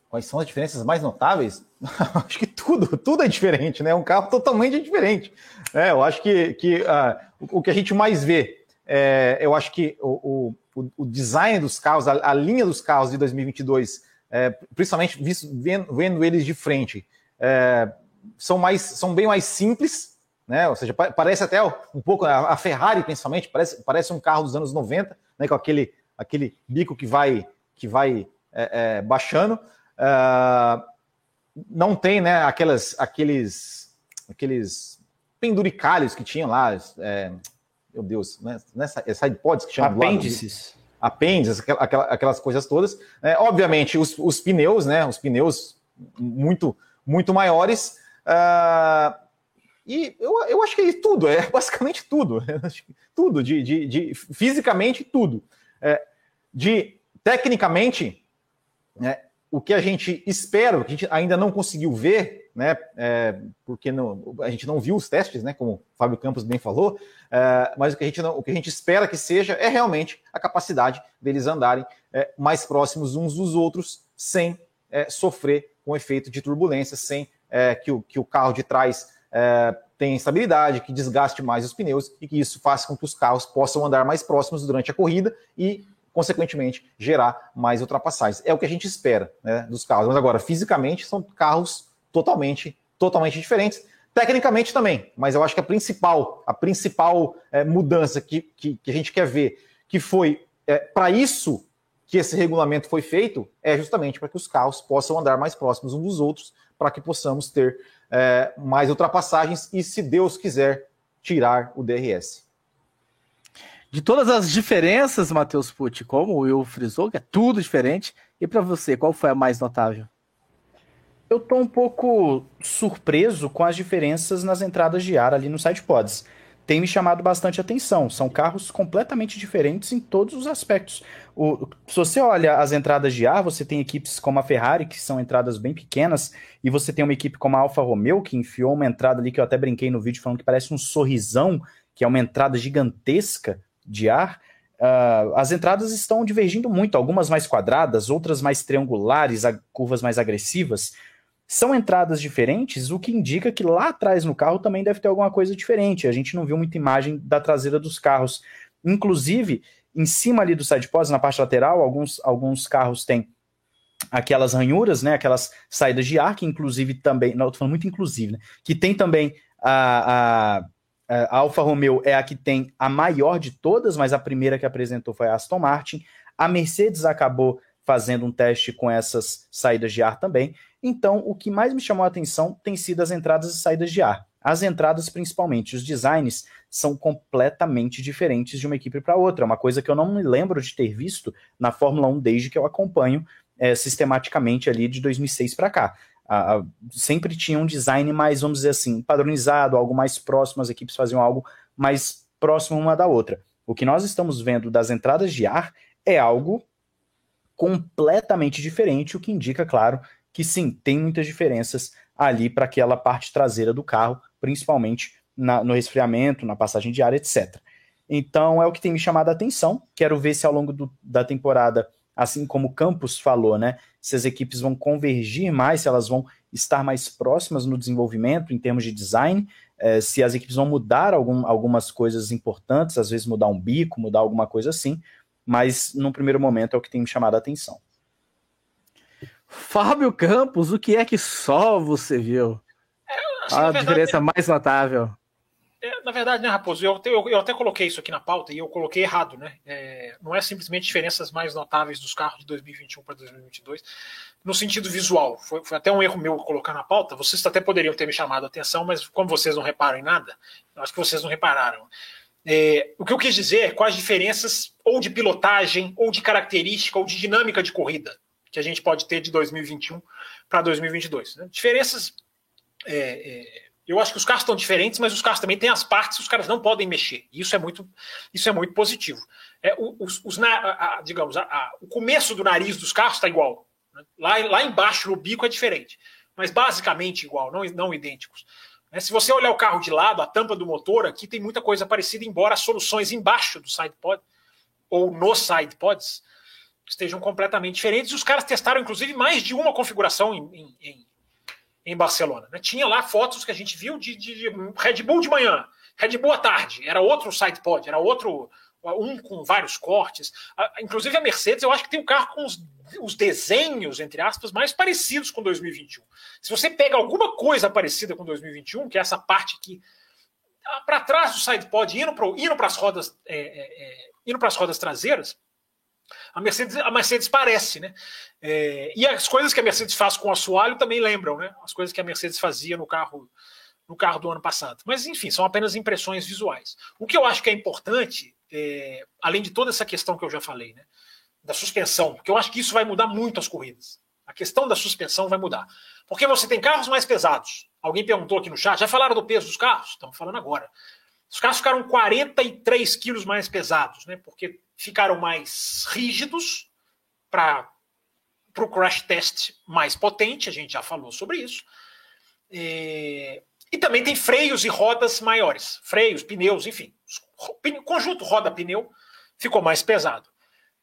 Quais são as diferenças mais notáveis? acho que tudo, tudo é diferente, né? Um carro totalmente diferente. É, eu acho que, que uh, o que a gente mais vê, é, eu acho que o, o, o design dos carros, a, a, linha dos carros de 2022, é, principalmente visto, vendo, vendo, eles de frente, é, são, mais, são bem mais simples, né? Ou seja, parece até um pouco, a Ferrari principalmente, parece, parece um carro dos anos 90, né? com aquele, aquele bico que vai, que vai é, é, baixando. Uh, não tem, né, aquelas, aqueles, aqueles penduricalhos que tinham lá, é, meu Deus, né, nessa é sidepods que chamam apêndices, apêndices, aquelas, aquelas coisas todas. É, obviamente, os, os, pneus, né, os pneus muito, muito maiores. Uh, e eu, eu acho que é tudo, é basicamente tudo, tudo, de, de, de fisicamente tudo. É, de tecnicamente, né, o que a gente espera, o que a gente ainda não conseguiu ver, né, é, porque não, a gente não viu os testes, né, como o Fábio Campos bem falou, é, mas o que, a gente não, o que a gente espera que seja é realmente a capacidade deles andarem é, mais próximos uns dos outros sem é, sofrer com efeito de turbulência, sem é, que, o, que o carro de trás é, tenha instabilidade, que desgaste mais os pneus e que isso faça com que os carros possam andar mais próximos durante a corrida e consequentemente, gerar mais ultrapassagens. É o que a gente espera né, dos carros. Mas agora, fisicamente, são carros totalmente, totalmente diferentes. Tecnicamente também, mas eu acho que a principal, a principal é, mudança que, que, que, a gente quer ver, que foi é, para isso que esse regulamento foi feito, é justamente para que os carros possam andar mais próximos uns dos outros, para que possamos ter é, mais ultrapassagens e, se Deus quiser, tirar o DRS. De todas as diferenças, Matheus Pucci, como o Will frisou, que é tudo diferente, e para você, qual foi a mais notável? Eu tô um pouco surpreso com as diferenças nas entradas de ar ali no site pods. Tem me chamado bastante atenção. São carros completamente diferentes em todos os aspectos. O, se você olha as entradas de ar, você tem equipes como a Ferrari, que são entradas bem pequenas, e você tem uma equipe como a Alfa Romeo, que enfiou uma entrada ali que eu até brinquei no vídeo falando que parece um sorrisão, que é uma entrada gigantesca de ar, uh, as entradas estão divergindo muito, algumas mais quadradas, outras mais triangulares, curvas mais agressivas. São entradas diferentes, o que indica que lá atrás no carro também deve ter alguma coisa diferente. A gente não viu muita imagem da traseira dos carros. Inclusive, em cima ali do side pods, na parte lateral, alguns, alguns carros têm aquelas ranhuras, né, aquelas saídas de ar, que inclusive também, não, eu tô falando muito inclusive, né, que tem também a, a a Alfa Romeo é a que tem a maior de todas, mas a primeira que apresentou foi a Aston Martin. A Mercedes acabou fazendo um teste com essas saídas de ar também. Então, o que mais me chamou a atenção tem sido as entradas e saídas de ar. As entradas, principalmente, os designs são completamente diferentes de uma equipe para outra. É uma coisa que eu não me lembro de ter visto na Fórmula 1 desde que eu acompanho é, sistematicamente ali de 2006 para cá a, a, sempre tinha um design mais, vamos dizer assim, padronizado, algo mais próximo, as equipes faziam algo mais próximo uma da outra. O que nós estamos vendo das entradas de ar é algo completamente diferente, o que indica, claro, que sim, tem muitas diferenças ali para aquela parte traseira do carro, principalmente na, no resfriamento, na passagem de ar, etc. Então é o que tem me chamado a atenção. Quero ver se ao longo do, da temporada assim como o Campos falou, né? Se as equipes vão convergir mais, se elas vão estar mais próximas no desenvolvimento em termos de design, é, se as equipes vão mudar algum, algumas coisas importantes, às vezes mudar um bico, mudar alguma coisa assim, mas no primeiro momento é o que tem me chamado a atenção. Fábio Campos, o que é que só você viu? É, assim, a verdade, diferença mais notável. É, na verdade, né, Raposo, eu, eu, eu, até coloquei isso aqui na pauta e eu coloquei errado, né? É, não é simplesmente diferenças mais notáveis dos carros de 2021 para 2022, no sentido visual. Foi, foi, até um erro meu colocar na pauta. Vocês até poderiam ter me chamado a atenção, mas como vocês não reparam em nada, acho que vocês não repararam. É, o que eu quis dizer é quais diferenças, ou de pilotagem, ou de característica, ou de dinâmica de corrida, que a gente pode ter de 2021 para 2022. Né? Diferenças. É, é eu acho que os carros estão diferentes, mas os carros também têm as partes os caras não podem mexer. Isso é muito, isso é muito positivo. É, os, os a, a, digamos, a, o começo do nariz dos carros está igual. Né? Lá, lá embaixo, no bico, é diferente. Mas basicamente igual, não, não idênticos. Né? Se você olhar o carro de lado, a tampa do motor, aqui tem muita coisa parecida, embora as soluções embaixo do sidepod ou nos sidepods estejam completamente diferentes. Os caras testaram, inclusive, mais de uma configuração em, em, em Barcelona. Né? Tinha lá fotos que a gente viu de, de, de, Red Bull de manhã, Red Bull à tarde, era outro sidepod, era outro um com vários cortes. Inclusive a Mercedes, eu acho que tem um carro com os, os desenhos, entre aspas, mais parecidos com 2021. Se você pega alguma coisa parecida com 2021, que é essa parte aqui para trás do sidepod, indo para indo as rodas, é, é, é, indo para as rodas traseiras, a Mercedes, a Mercedes parece, né? É, e as coisas que a Mercedes faz com o assoalho também lembram, né? As coisas que a Mercedes fazia no carro no carro do ano passado. Mas enfim, são apenas impressões visuais. O que eu acho que é importante é, além de toda essa questão que eu já falei, né, da suspensão, porque eu acho que isso vai mudar muito as corridas. A questão da suspensão vai mudar. Porque você tem carros mais pesados. Alguém perguntou aqui no chat, já falaram do peso dos carros? Estamos falando agora. Os carros ficaram 43 quilos mais pesados, né? Porque ficaram mais rígidos para o crash test mais potente, a gente já falou sobre isso. É, e também tem freios e rodas maiores. Freios, pneus, enfim o conjunto roda-pneu ficou mais pesado.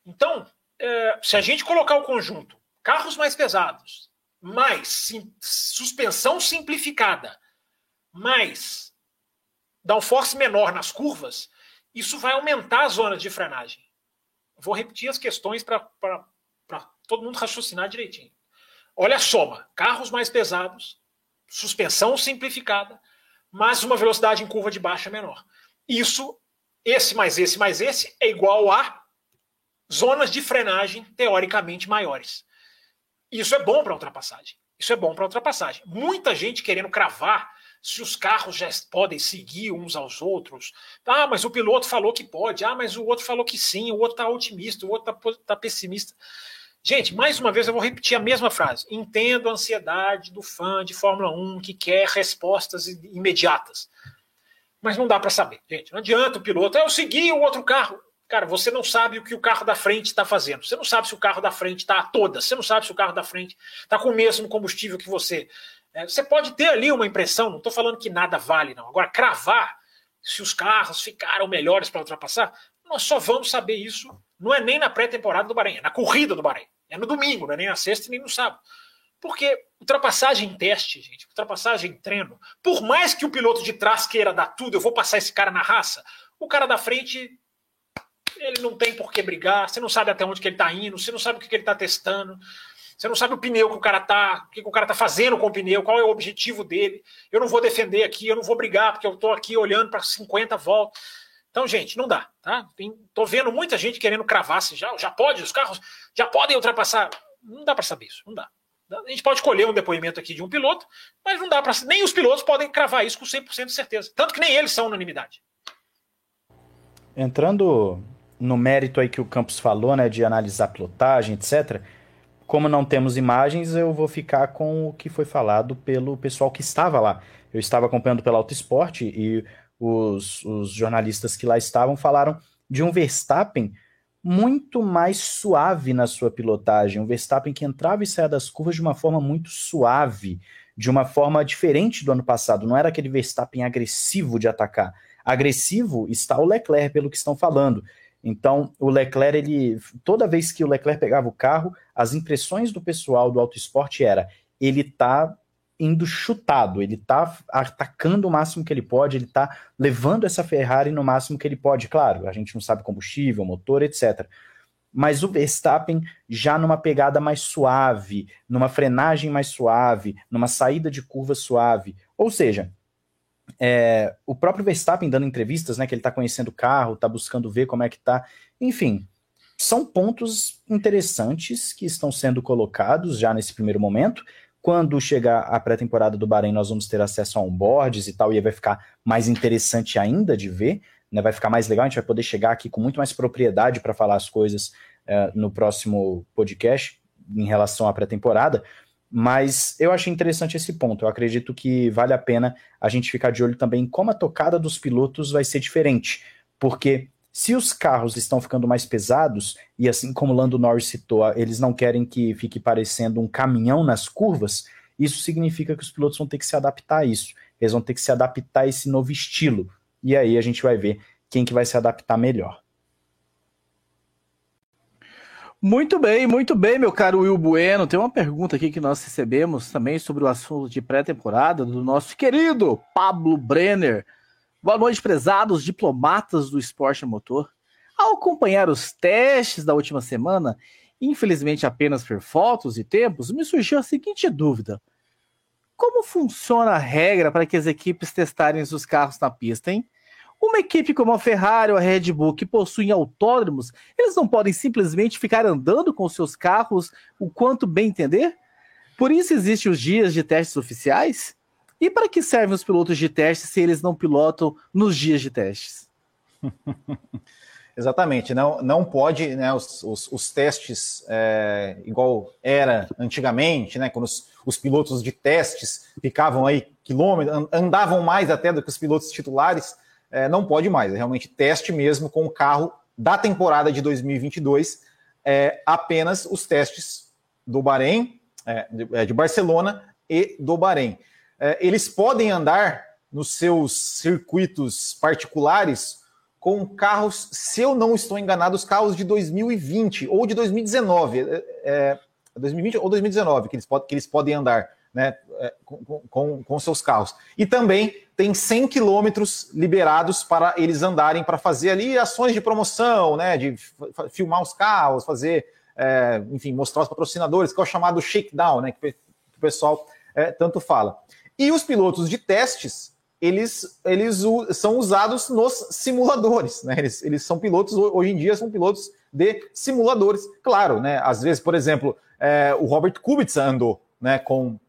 Então, é, se a gente colocar o conjunto carros mais pesados, mais sim, suspensão simplificada, mais downforce menor nas curvas, isso vai aumentar a zona de frenagem. Vou repetir as questões para todo mundo raciocinar direitinho. Olha a soma: carros mais pesados, suspensão simplificada, mas uma velocidade em curva de baixa menor. Isso esse mais esse mais esse é igual a zonas de frenagem teoricamente maiores. Isso é bom para ultrapassagem. Isso é bom para ultrapassagem. Muita gente querendo cravar se os carros já podem seguir uns aos outros. Ah, mas o piloto falou que pode. Ah, mas o outro falou que sim. O outro está otimista, o outro está tá pessimista. Gente, mais uma vez eu vou repetir a mesma frase. Entendo a ansiedade do fã de Fórmula 1 que quer respostas imediatas mas não dá para saber, gente. Não adianta o piloto, eu segui o outro carro. Cara, você não sabe o que o carro da frente está fazendo. Você não sabe se o carro da frente está a toda. Você não sabe se o carro da frente está com o mesmo combustível que você. É, você pode ter ali uma impressão, não estou falando que nada vale, não. Agora, cravar se os carros ficaram melhores para ultrapassar, nós só vamos saber isso, não é nem na pré-temporada do Bahrein, é na corrida do Bahrein. É no domingo, não é nem na sexta nem no sábado. Porque ultrapassagem em teste, gente, ultrapassagem em treino, por mais que o piloto de trás queira dar tudo, eu vou passar esse cara na raça, o cara da frente, ele não tem por que brigar, você não sabe até onde que ele está indo, você não sabe o que, que ele está testando, você não sabe o pneu que o cara tá, o que, o cara tá fazendo com o pneu, qual é o objetivo dele. Eu não vou defender aqui, eu não vou brigar, porque eu estou aqui olhando para 50 voltas. Então, gente, não dá, tá? Tem, tô vendo muita gente querendo cravar se já, já pode, os carros já podem ultrapassar. Não dá para saber isso, não dá. A gente pode colher um depoimento aqui de um piloto, mas não dá para. Nem os pilotos podem cravar isso com 100% de certeza. Tanto que nem eles são unanimidade. Entrando no mérito aí que o Campos falou, né, de analisar pilotagem, etc. Como não temos imagens, eu vou ficar com o que foi falado pelo pessoal que estava lá. Eu estava acompanhando pela Auto Esporte e os, os jornalistas que lá estavam falaram de um Verstappen muito mais suave na sua pilotagem. Um Verstappen que entrava e saía das curvas de uma forma muito suave, de uma forma diferente do ano passado. Não era aquele Verstappen agressivo de atacar. Agressivo está o Leclerc, pelo que estão falando. Então, o Leclerc, ele, toda vez que o Leclerc pegava o carro, as impressões do pessoal do Auto Esporte era ele tá indo chutado, ele tá atacando o máximo que ele pode, ele tá levando essa Ferrari no máximo que ele pode. Claro, a gente não sabe combustível, motor, etc. Mas o Verstappen já numa pegada mais suave, numa frenagem mais suave, numa saída de curva suave. Ou seja, é, o próprio Verstappen dando entrevistas, né, que ele tá conhecendo o carro, tá buscando ver como é que tá. Enfim, são pontos interessantes que estão sendo colocados já nesse primeiro momento quando chegar a pré-temporada do Bahrein, nós vamos ter acesso a onboards e tal, e vai ficar mais interessante ainda de ver, né? Vai ficar mais legal, a gente vai poder chegar aqui com muito mais propriedade para falar as coisas uh, no próximo podcast em relação à pré-temporada. Mas eu achei interessante esse ponto. Eu acredito que vale a pena a gente ficar de olho também em como a tocada dos pilotos vai ser diferente. Porque Se os carros estão ficando mais pesados, e assim como Lando Norris citou, eles não querem que fique parecendo um caminhão nas curvas, isso significa que os pilotos vão ter que se adaptar a isso. Eles vão ter que se adaptar a esse novo estilo. E aí a gente vai ver quem que vai se adaptar melhor. Muito bem, muito bem, meu caro Will Bueno. Tem uma pergunta aqui que nós recebemos também sobre o assunto de pré-temporada do nosso querido Pablo Brenner. Boa noite, prezados diplomatas do esporte motor. Ao acompanhar os testes da última semana, infelizmente apenas por fotos e tempos, me surgiu a seguinte dúvida: Como funciona a regra para que as equipes testarem os carros na pista, hein? Uma equipe como a Ferrari ou a Red Bull que possuem autódromos, eles não podem simplesmente ficar andando com seus carros o quanto bem entender? Por isso existem os dias de testes oficiais? E para que servem os pilotos de teste se eles não pilotam nos dias de testes? Exatamente, não, não pode, né, os, os, os testes, é, igual era antigamente, né, quando os, os, pilotos de testes ficavam aí quilômetros, andavam mais até do que os pilotos titulares, é, não pode mais, é realmente teste mesmo com o carro da temporada de 2022, é, apenas os testes do Bahrein, é, de, é, de Barcelona e do Bahrein. É, eles podem andar nos seus circuitos particulares com carros, se eu não estou enganado, os carros de 2020 ou de 2019, é, é, 2020 ou 2019 que eles, pod que eles podem andar né, é, com, com, com, seus carros. E também tem 100 quilômetros liberados para eles andarem para fazer ali ações de promoção, né, de filmar os carros, fazer, é, enfim, mostrar os patrocinadores, que é o chamado shakedown, né, que o pessoal é, tanto fala. E os pilotos de testes, eles, eles são usados nos simuladores, né? Eles, eles são pilotos, hoje em dia, são pilotos de simuladores. Claro, né? Às vezes, por exemplo, é, o Robert Kubica andou né, com,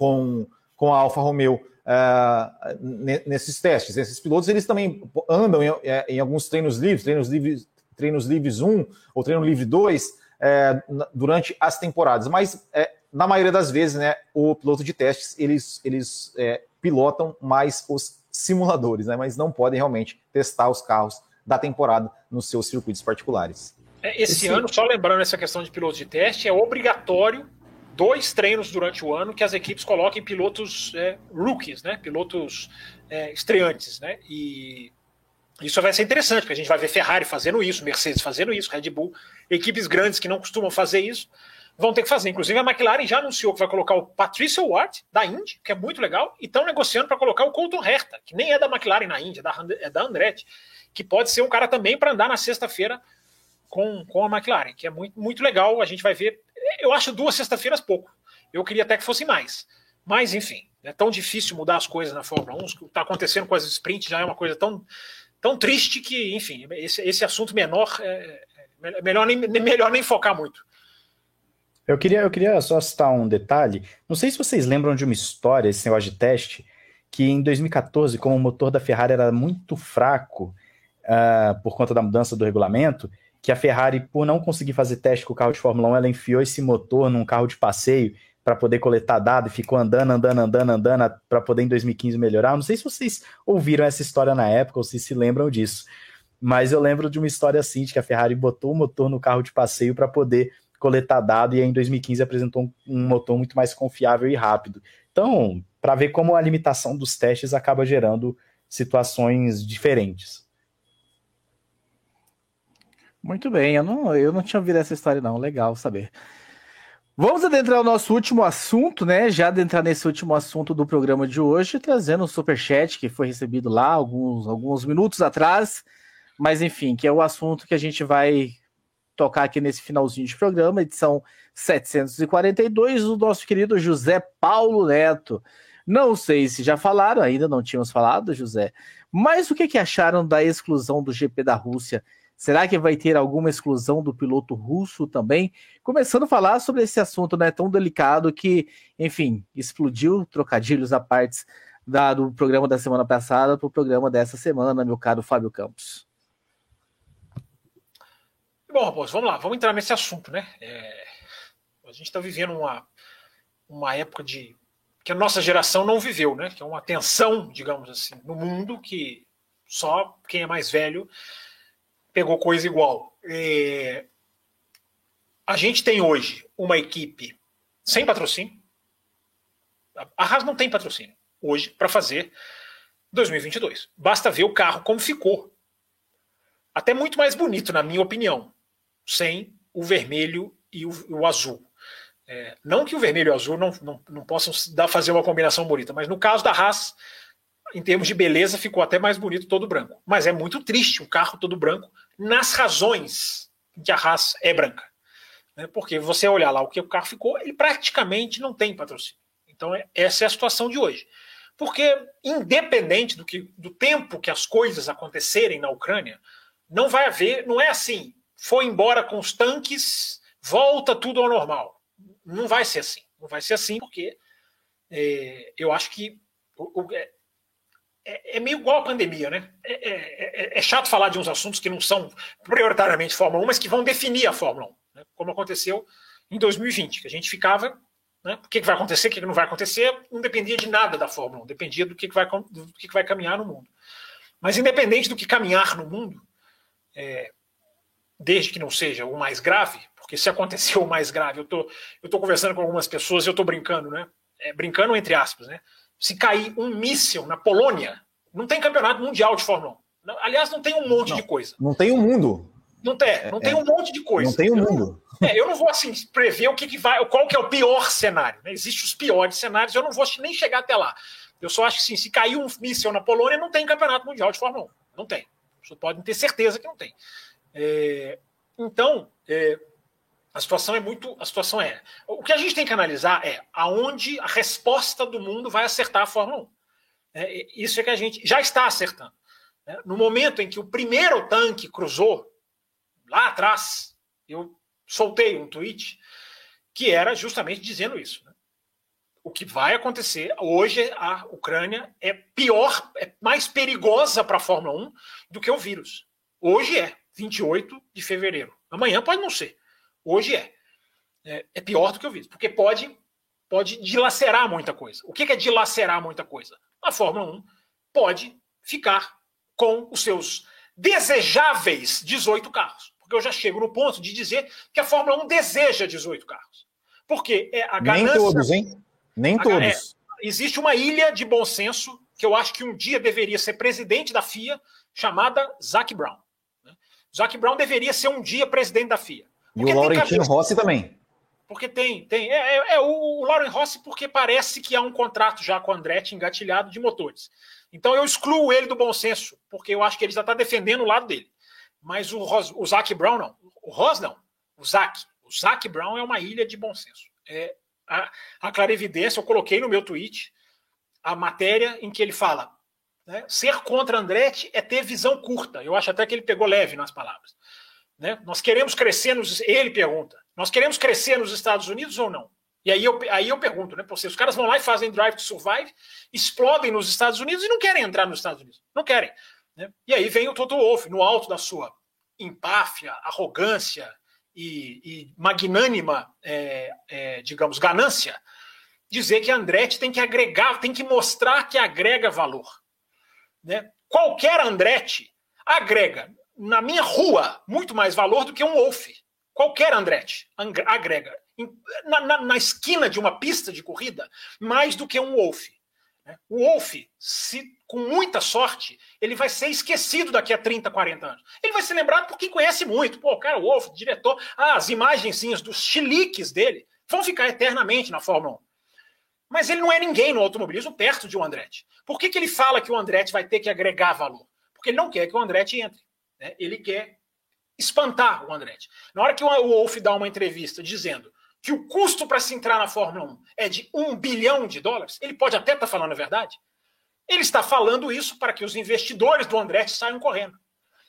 com, com a Alfa Romeo é, nesses testes. Esses pilotos, eles também andam em, é, em, alguns treinos livres, treinos livres, treinos livres 1 ou treino livre 2, é, durante as temporadas. Mas é, na maioria das vezes, né, o piloto de testes, eles, eles é, pilotam mais os simuladores, né, mas não podem realmente testar os carros da temporada nos seus circuitos particulares. Esse, Esse ano, só lembrando essa questão de piloto de teste, é obrigatório dois treinos durante o ano que as equipes coloquem pilotos é, rookies, né, pilotos é, estreantes, né, e isso vai ser interessante, porque a gente vai ver Ferrari fazendo isso, Mercedes fazendo isso, Red Bull, equipes grandes que não costumam fazer isso, vão ter que fazer. Inclusive, a McLaren já anunciou que vai colocar o Patricia Ward, da Indy, que é muito legal, e estão negociando para colocar o Colton Herta, que nem é da McLaren na Indy, é da, é Andretti, que pode ser um cara também para andar na sexta-feira com, com a McLaren, que é muito, muito legal. A gente vai ver. Eu acho duas sexta-feiras pouco. Eu queria até que fosse mais. Mas, enfim, é tão difícil mudar as coisas na Fórmula 1. O que está acontecendo com as sprints já é uma coisa tão, tão triste que, enfim, esse, esse assunto menor é, é melhor, nem, melhor nem focar muito. Eu queria, eu queria só citar um detalhe. Não sei se vocês lembram de uma história, esse negócio de teste, que em 2014, como o motor da Ferrari era muito fraco uh, por conta da mudança do regulamento, que a Ferrari, por não conseguir fazer teste com o carro de Fórmula 1, ela enfiou esse motor num carro de passeio para poder coletar dados e ficou andando, andando, andando, andando para poder em 2015 melhorar. Não sei se vocês ouviram essa história na época ou se se lembram disso, mas eu lembro de uma história assim, de que a Ferrari botou o motor no carro de passeio para poder coletar dado e aí em 2015 apresentou um motor muito mais confiável e rápido. Então, para ver como a limitação dos testes acaba gerando situações diferentes. Muito bem, eu não, eu não tinha ouvido essa história não, legal saber. Vamos adentrar o nosso último assunto, né? Já adentrar nesse último assunto do programa de hoje, trazendo um superchat que foi recebido lá alguns, alguns minutos atrás, mas enfim, que é o assunto que a gente vai tocar aqui nesse finalzinho de programa, edição 742, o nosso querido José Paulo Neto. Não sei se já falaram, ainda não tínhamos falado, José, mas o que, que acharam da exclusão do GP da Rússia? Será que vai ter alguma exclusão do piloto russo também? Começando a falar sobre esse assunto né, tão delicado que, enfim, explodiu trocadilhos a partes da, do programa da semana passada para o programa dessa semana, meu caro Fábio Campos. Bom, Raposo, vamos lá, vamos entrar nesse assunto, né? É, a gente está vivendo uma, uma época de que a nossa geração não viveu, né? Que é uma tensão, digamos assim, no mundo que só quem é mais velho pegou coisa igual. É, a gente tem hoje uma equipe sem patrocínio. A Haas não tem patrocínio hoje para fazer 2022. Basta ver o carro como ficou. Até muito mais bonito, na minha opinião, sem o vermelho e o, o azul. É, não que o vermelho e o azul não, não, não possam dar, fazer uma combinação bonita, mas no caso da Haas, em termos de beleza, ficou até mais bonito todo branco. Mas é muito triste um carro todo branco nas razões que a Haas é branca. Né? Porque você olhar lá o que o carro ficou, ele praticamente não tem patrocínio. Então, é, essa é a situação de hoje. Porque, independente do, que, do tempo que as coisas acontecerem na Ucrânia, não vai haver, não é assim, foi embora com os tanques, volta tudo ao normal. Não vai ser assim. Não vai ser assim, porque é, eu acho que o, é, é, meio igual a pandemia, né? É, é, é, é, chato falar de uns assuntos que não são prioritariamente Fórmula 1, mas que vão definir a Fórmula 1, né? como aconteceu em 2020, que a gente ficava. Né? O que, vai acontecer, o que, não vai acontecer, não dependia de nada da Fórmula 1, dependia do que, vai, do que, vai caminhar no mundo. Mas, independente do que caminhar no mundo, desde que não seja o mais grave, porque se aconteceu o mais grave, eu tô, eu tô conversando com algumas pessoas e eu tô brincando, né? É, brincando entre aspas, né? Se cair um míssil na Polônia, não tem campeonato mundial de Fórmula 1. Aliás, não tem um monte não, de coisa. Não tem o um mundo. Não tem, não é, tem um monte de coisa. Não tem o um mundo. É, eu não vou assim prever o que, que vai, qual que é o pior cenário. Né? Existem os piores cenários, eu não vou nem chegar até lá. Eu só acho que sim, se cair um míssil na Polônia, não tem campeonato mundial de Fórmula 1. Não tem. Vocês podem ter certeza que não tem. É, então, é, a situação é muito. A situação é. O que a gente tem que analisar é aonde a resposta do mundo vai acertar a Fórmula 1. É, isso é que a gente já está acertando. Né? No momento em que o primeiro tanque cruzou, lá atrás, eu soltei um tweet que era justamente dizendo isso. Né? O que vai acontecer hoje, a Ucrânia é pior, é mais perigosa para a Fórmula 1 do que o vírus. Hoje é, 28 de fevereiro. Amanhã pode não ser. Hoje é. É, é pior do que o vírus, porque pode, pode dilacerar muita coisa. O que é dilacerar muita coisa? A Fórmula 1 pode ficar com os seus desejáveis 18 carros. Porque eu já chego no ponto de dizer que a Fórmula 1 deseja 18 carros. Porque é a ganância. Nem todos, hein? Nem a, todos. É, existe uma ilha de bom senso que eu acho que um dia deveria ser presidente da FIA, chamada Zac Brown. Né? Zac Brown deveria ser um dia presidente da FIA. E o Laurentino Rossi também. Porque tem, tem. É, é, é o, o Lauren Rossi, porque parece que há um contrato já com o Andretti engatilhado de motores. Então eu excluo ele do bom senso, porque eu acho que ele já está defendendo o lado dele. Mas o, Ros, o Zac Brown não. O Ross não. O Zac. O Zac Brown é uma ilha de bom senso. É a, a clarividência, eu coloquei no meu tweet a matéria em que ele fala: né, ser contra Andretti é ter visão curta. Eu acho até que ele pegou leve nas palavras. Né? Nós queremos crescer nos. Ele pergunta: nós queremos crescer nos Estados Unidos ou não? E aí eu, aí eu pergunto, né? Porque os caras vão lá e fazem Drive to Survive, explodem nos Estados Unidos e não querem entrar nos Estados Unidos. Não querem. Né? E aí vem o Toto Wolff, no alto da sua empáfia, arrogância e, e magnânima, é, é, digamos, ganância, dizer que a Andretti tem que agregar, tem que mostrar que agrega valor. Né? Qualquer Andretti agrega na minha rua, muito mais valor do que um Wolf. Qualquer Andretti agrega. Na, na, na, esquina de uma pista de corrida, mais do que um Wolf. Né? O Wolf, se, com muita sorte, ele vai ser esquecido daqui a 30, 40 anos. Ele vai ser lembrado por quem conhece muito. Pô, o cara, o Wolf, diretor, ah, as imagenzinhas dos chiliques dele vão ficar eternamente na Fórmula 1. Mas ele não é ninguém no automobilismo perto de um Andretti. Por que, que ele fala que o Andretti vai ter que agregar valor? Porque ele não quer que o Andretti entre. Né? Ele quer espantar o Andretti. Na hora que o Wolf dá uma entrevista dizendo que o custo para se entrar na Fórmula 1 é de um bilhão de dólares, ele pode até estar tá falando a verdade. Ele está falando isso para que os investidores do Andretti saiam correndo.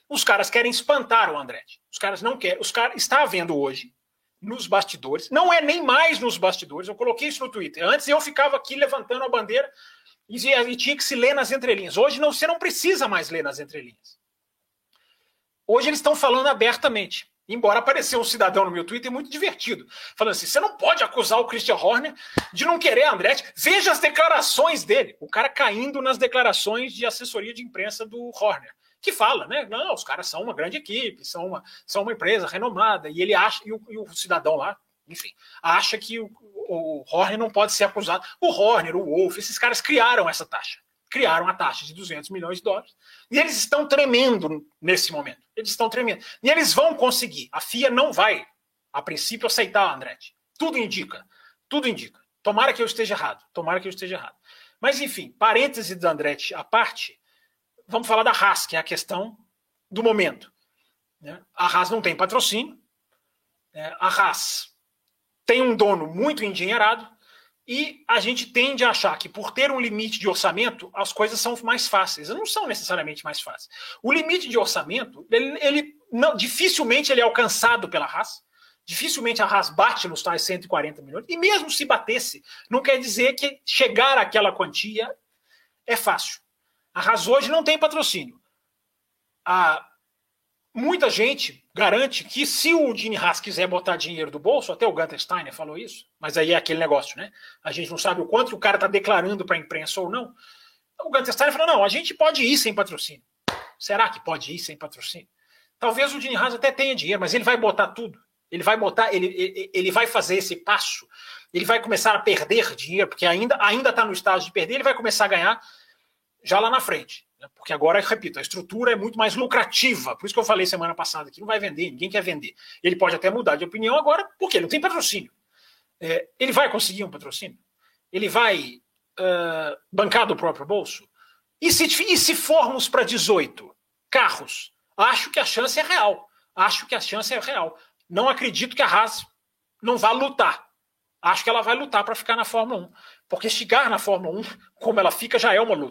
Os caras querem espantar o Andretti. Os caras não querem. Os caras está havendo hoje nos bastidores. Não é nem mais nos bastidores. Eu coloquei isso no Twitter. Antes eu ficava aqui levantando a bandeira e, e tinha que se ler nas entrelinhas. Hoje não, você não precisa mais ler nas entrelinhas. Hoje eles estão falando abertamente. Embora apareceu um cidadão no meu Twitter muito divertido, falando assim: você não pode acusar o Christian Horner de não querer a Andretti. Veja as declarações dele. O cara caindo nas declarações de assessoria de imprensa do Horner. que fala, né? Não, os caras são uma grande equipe, são uma, são uma empresa renomada, e ele acha, e o, e o cidadão lá, enfim, acha que o, o Horner não pode ser acusado. O Horner, o Wolf, esses caras criaram essa taxa. Criaram a taxa de 200 milhões de dólares. E eles estão tremendo nesse momento. Eles estão tremendo. E eles vão conseguir. A FIA não vai, a princípio, aceitar, Andretti. Tudo indica. Tudo indica. Tomara que eu esteja errado. Tomara que eu esteja errado. Mas, enfim, parêntese do Andretti à parte, vamos falar da Haas, que é a questão do momento. Né? A Haas não tem patrocínio. Né? A Haas tem um dono muito endinheirado e a gente tende a achar que por ter um limite de orçamento as coisas são mais fáceis. Não são necessariamente mais fáceis. O limite de orçamento, ele, ele não, dificilmente ele é alcançado pela Haas. Dificilmente a Haas bate nos tais 140 milhões. E mesmo se batesse, não quer dizer que chegar àquela quantia é fácil. A Haas hoje não tem patrocínio. A, muita gente garante que se o Gene Haas quiser botar dinheiro do bolso, até o Gunter Steiner falou isso, mas aí é aquele negócio, né? A gente não sabe o quanto o cara está declarando para a imprensa ou não. O Gunter Steiner falou: não, a gente pode ir sem patrocínio. Será que pode ir sem patrocínio? Talvez o Gene Haas até tenha dinheiro, mas ele vai botar tudo. Ele vai botar, ele, ele, vai fazer esse passo, ele vai começar a perder dinheiro, porque ainda ainda está no estágio de perder, ele vai começar a ganhar já lá na frente. Né? Porque agora, repito, a estrutura é muito mais lucrativa. Por isso que eu falei semana passada que não vai vender, ninguém quer vender. Ele pode até mudar de opinião agora, porque ele não tem patrocínio. É, ele vai conseguir um patrocínio? Ele vai uh, bancar do próprio bolso? E se, e se formos para 18 carros? Acho que a chance é real. Acho que a chance é real. Não acredito que a Haas não vá lutar. Acho que ela vai lutar para ficar na Fórmula 1. Porque chegar na Fórmula 1, como ela fica, já é uma luta.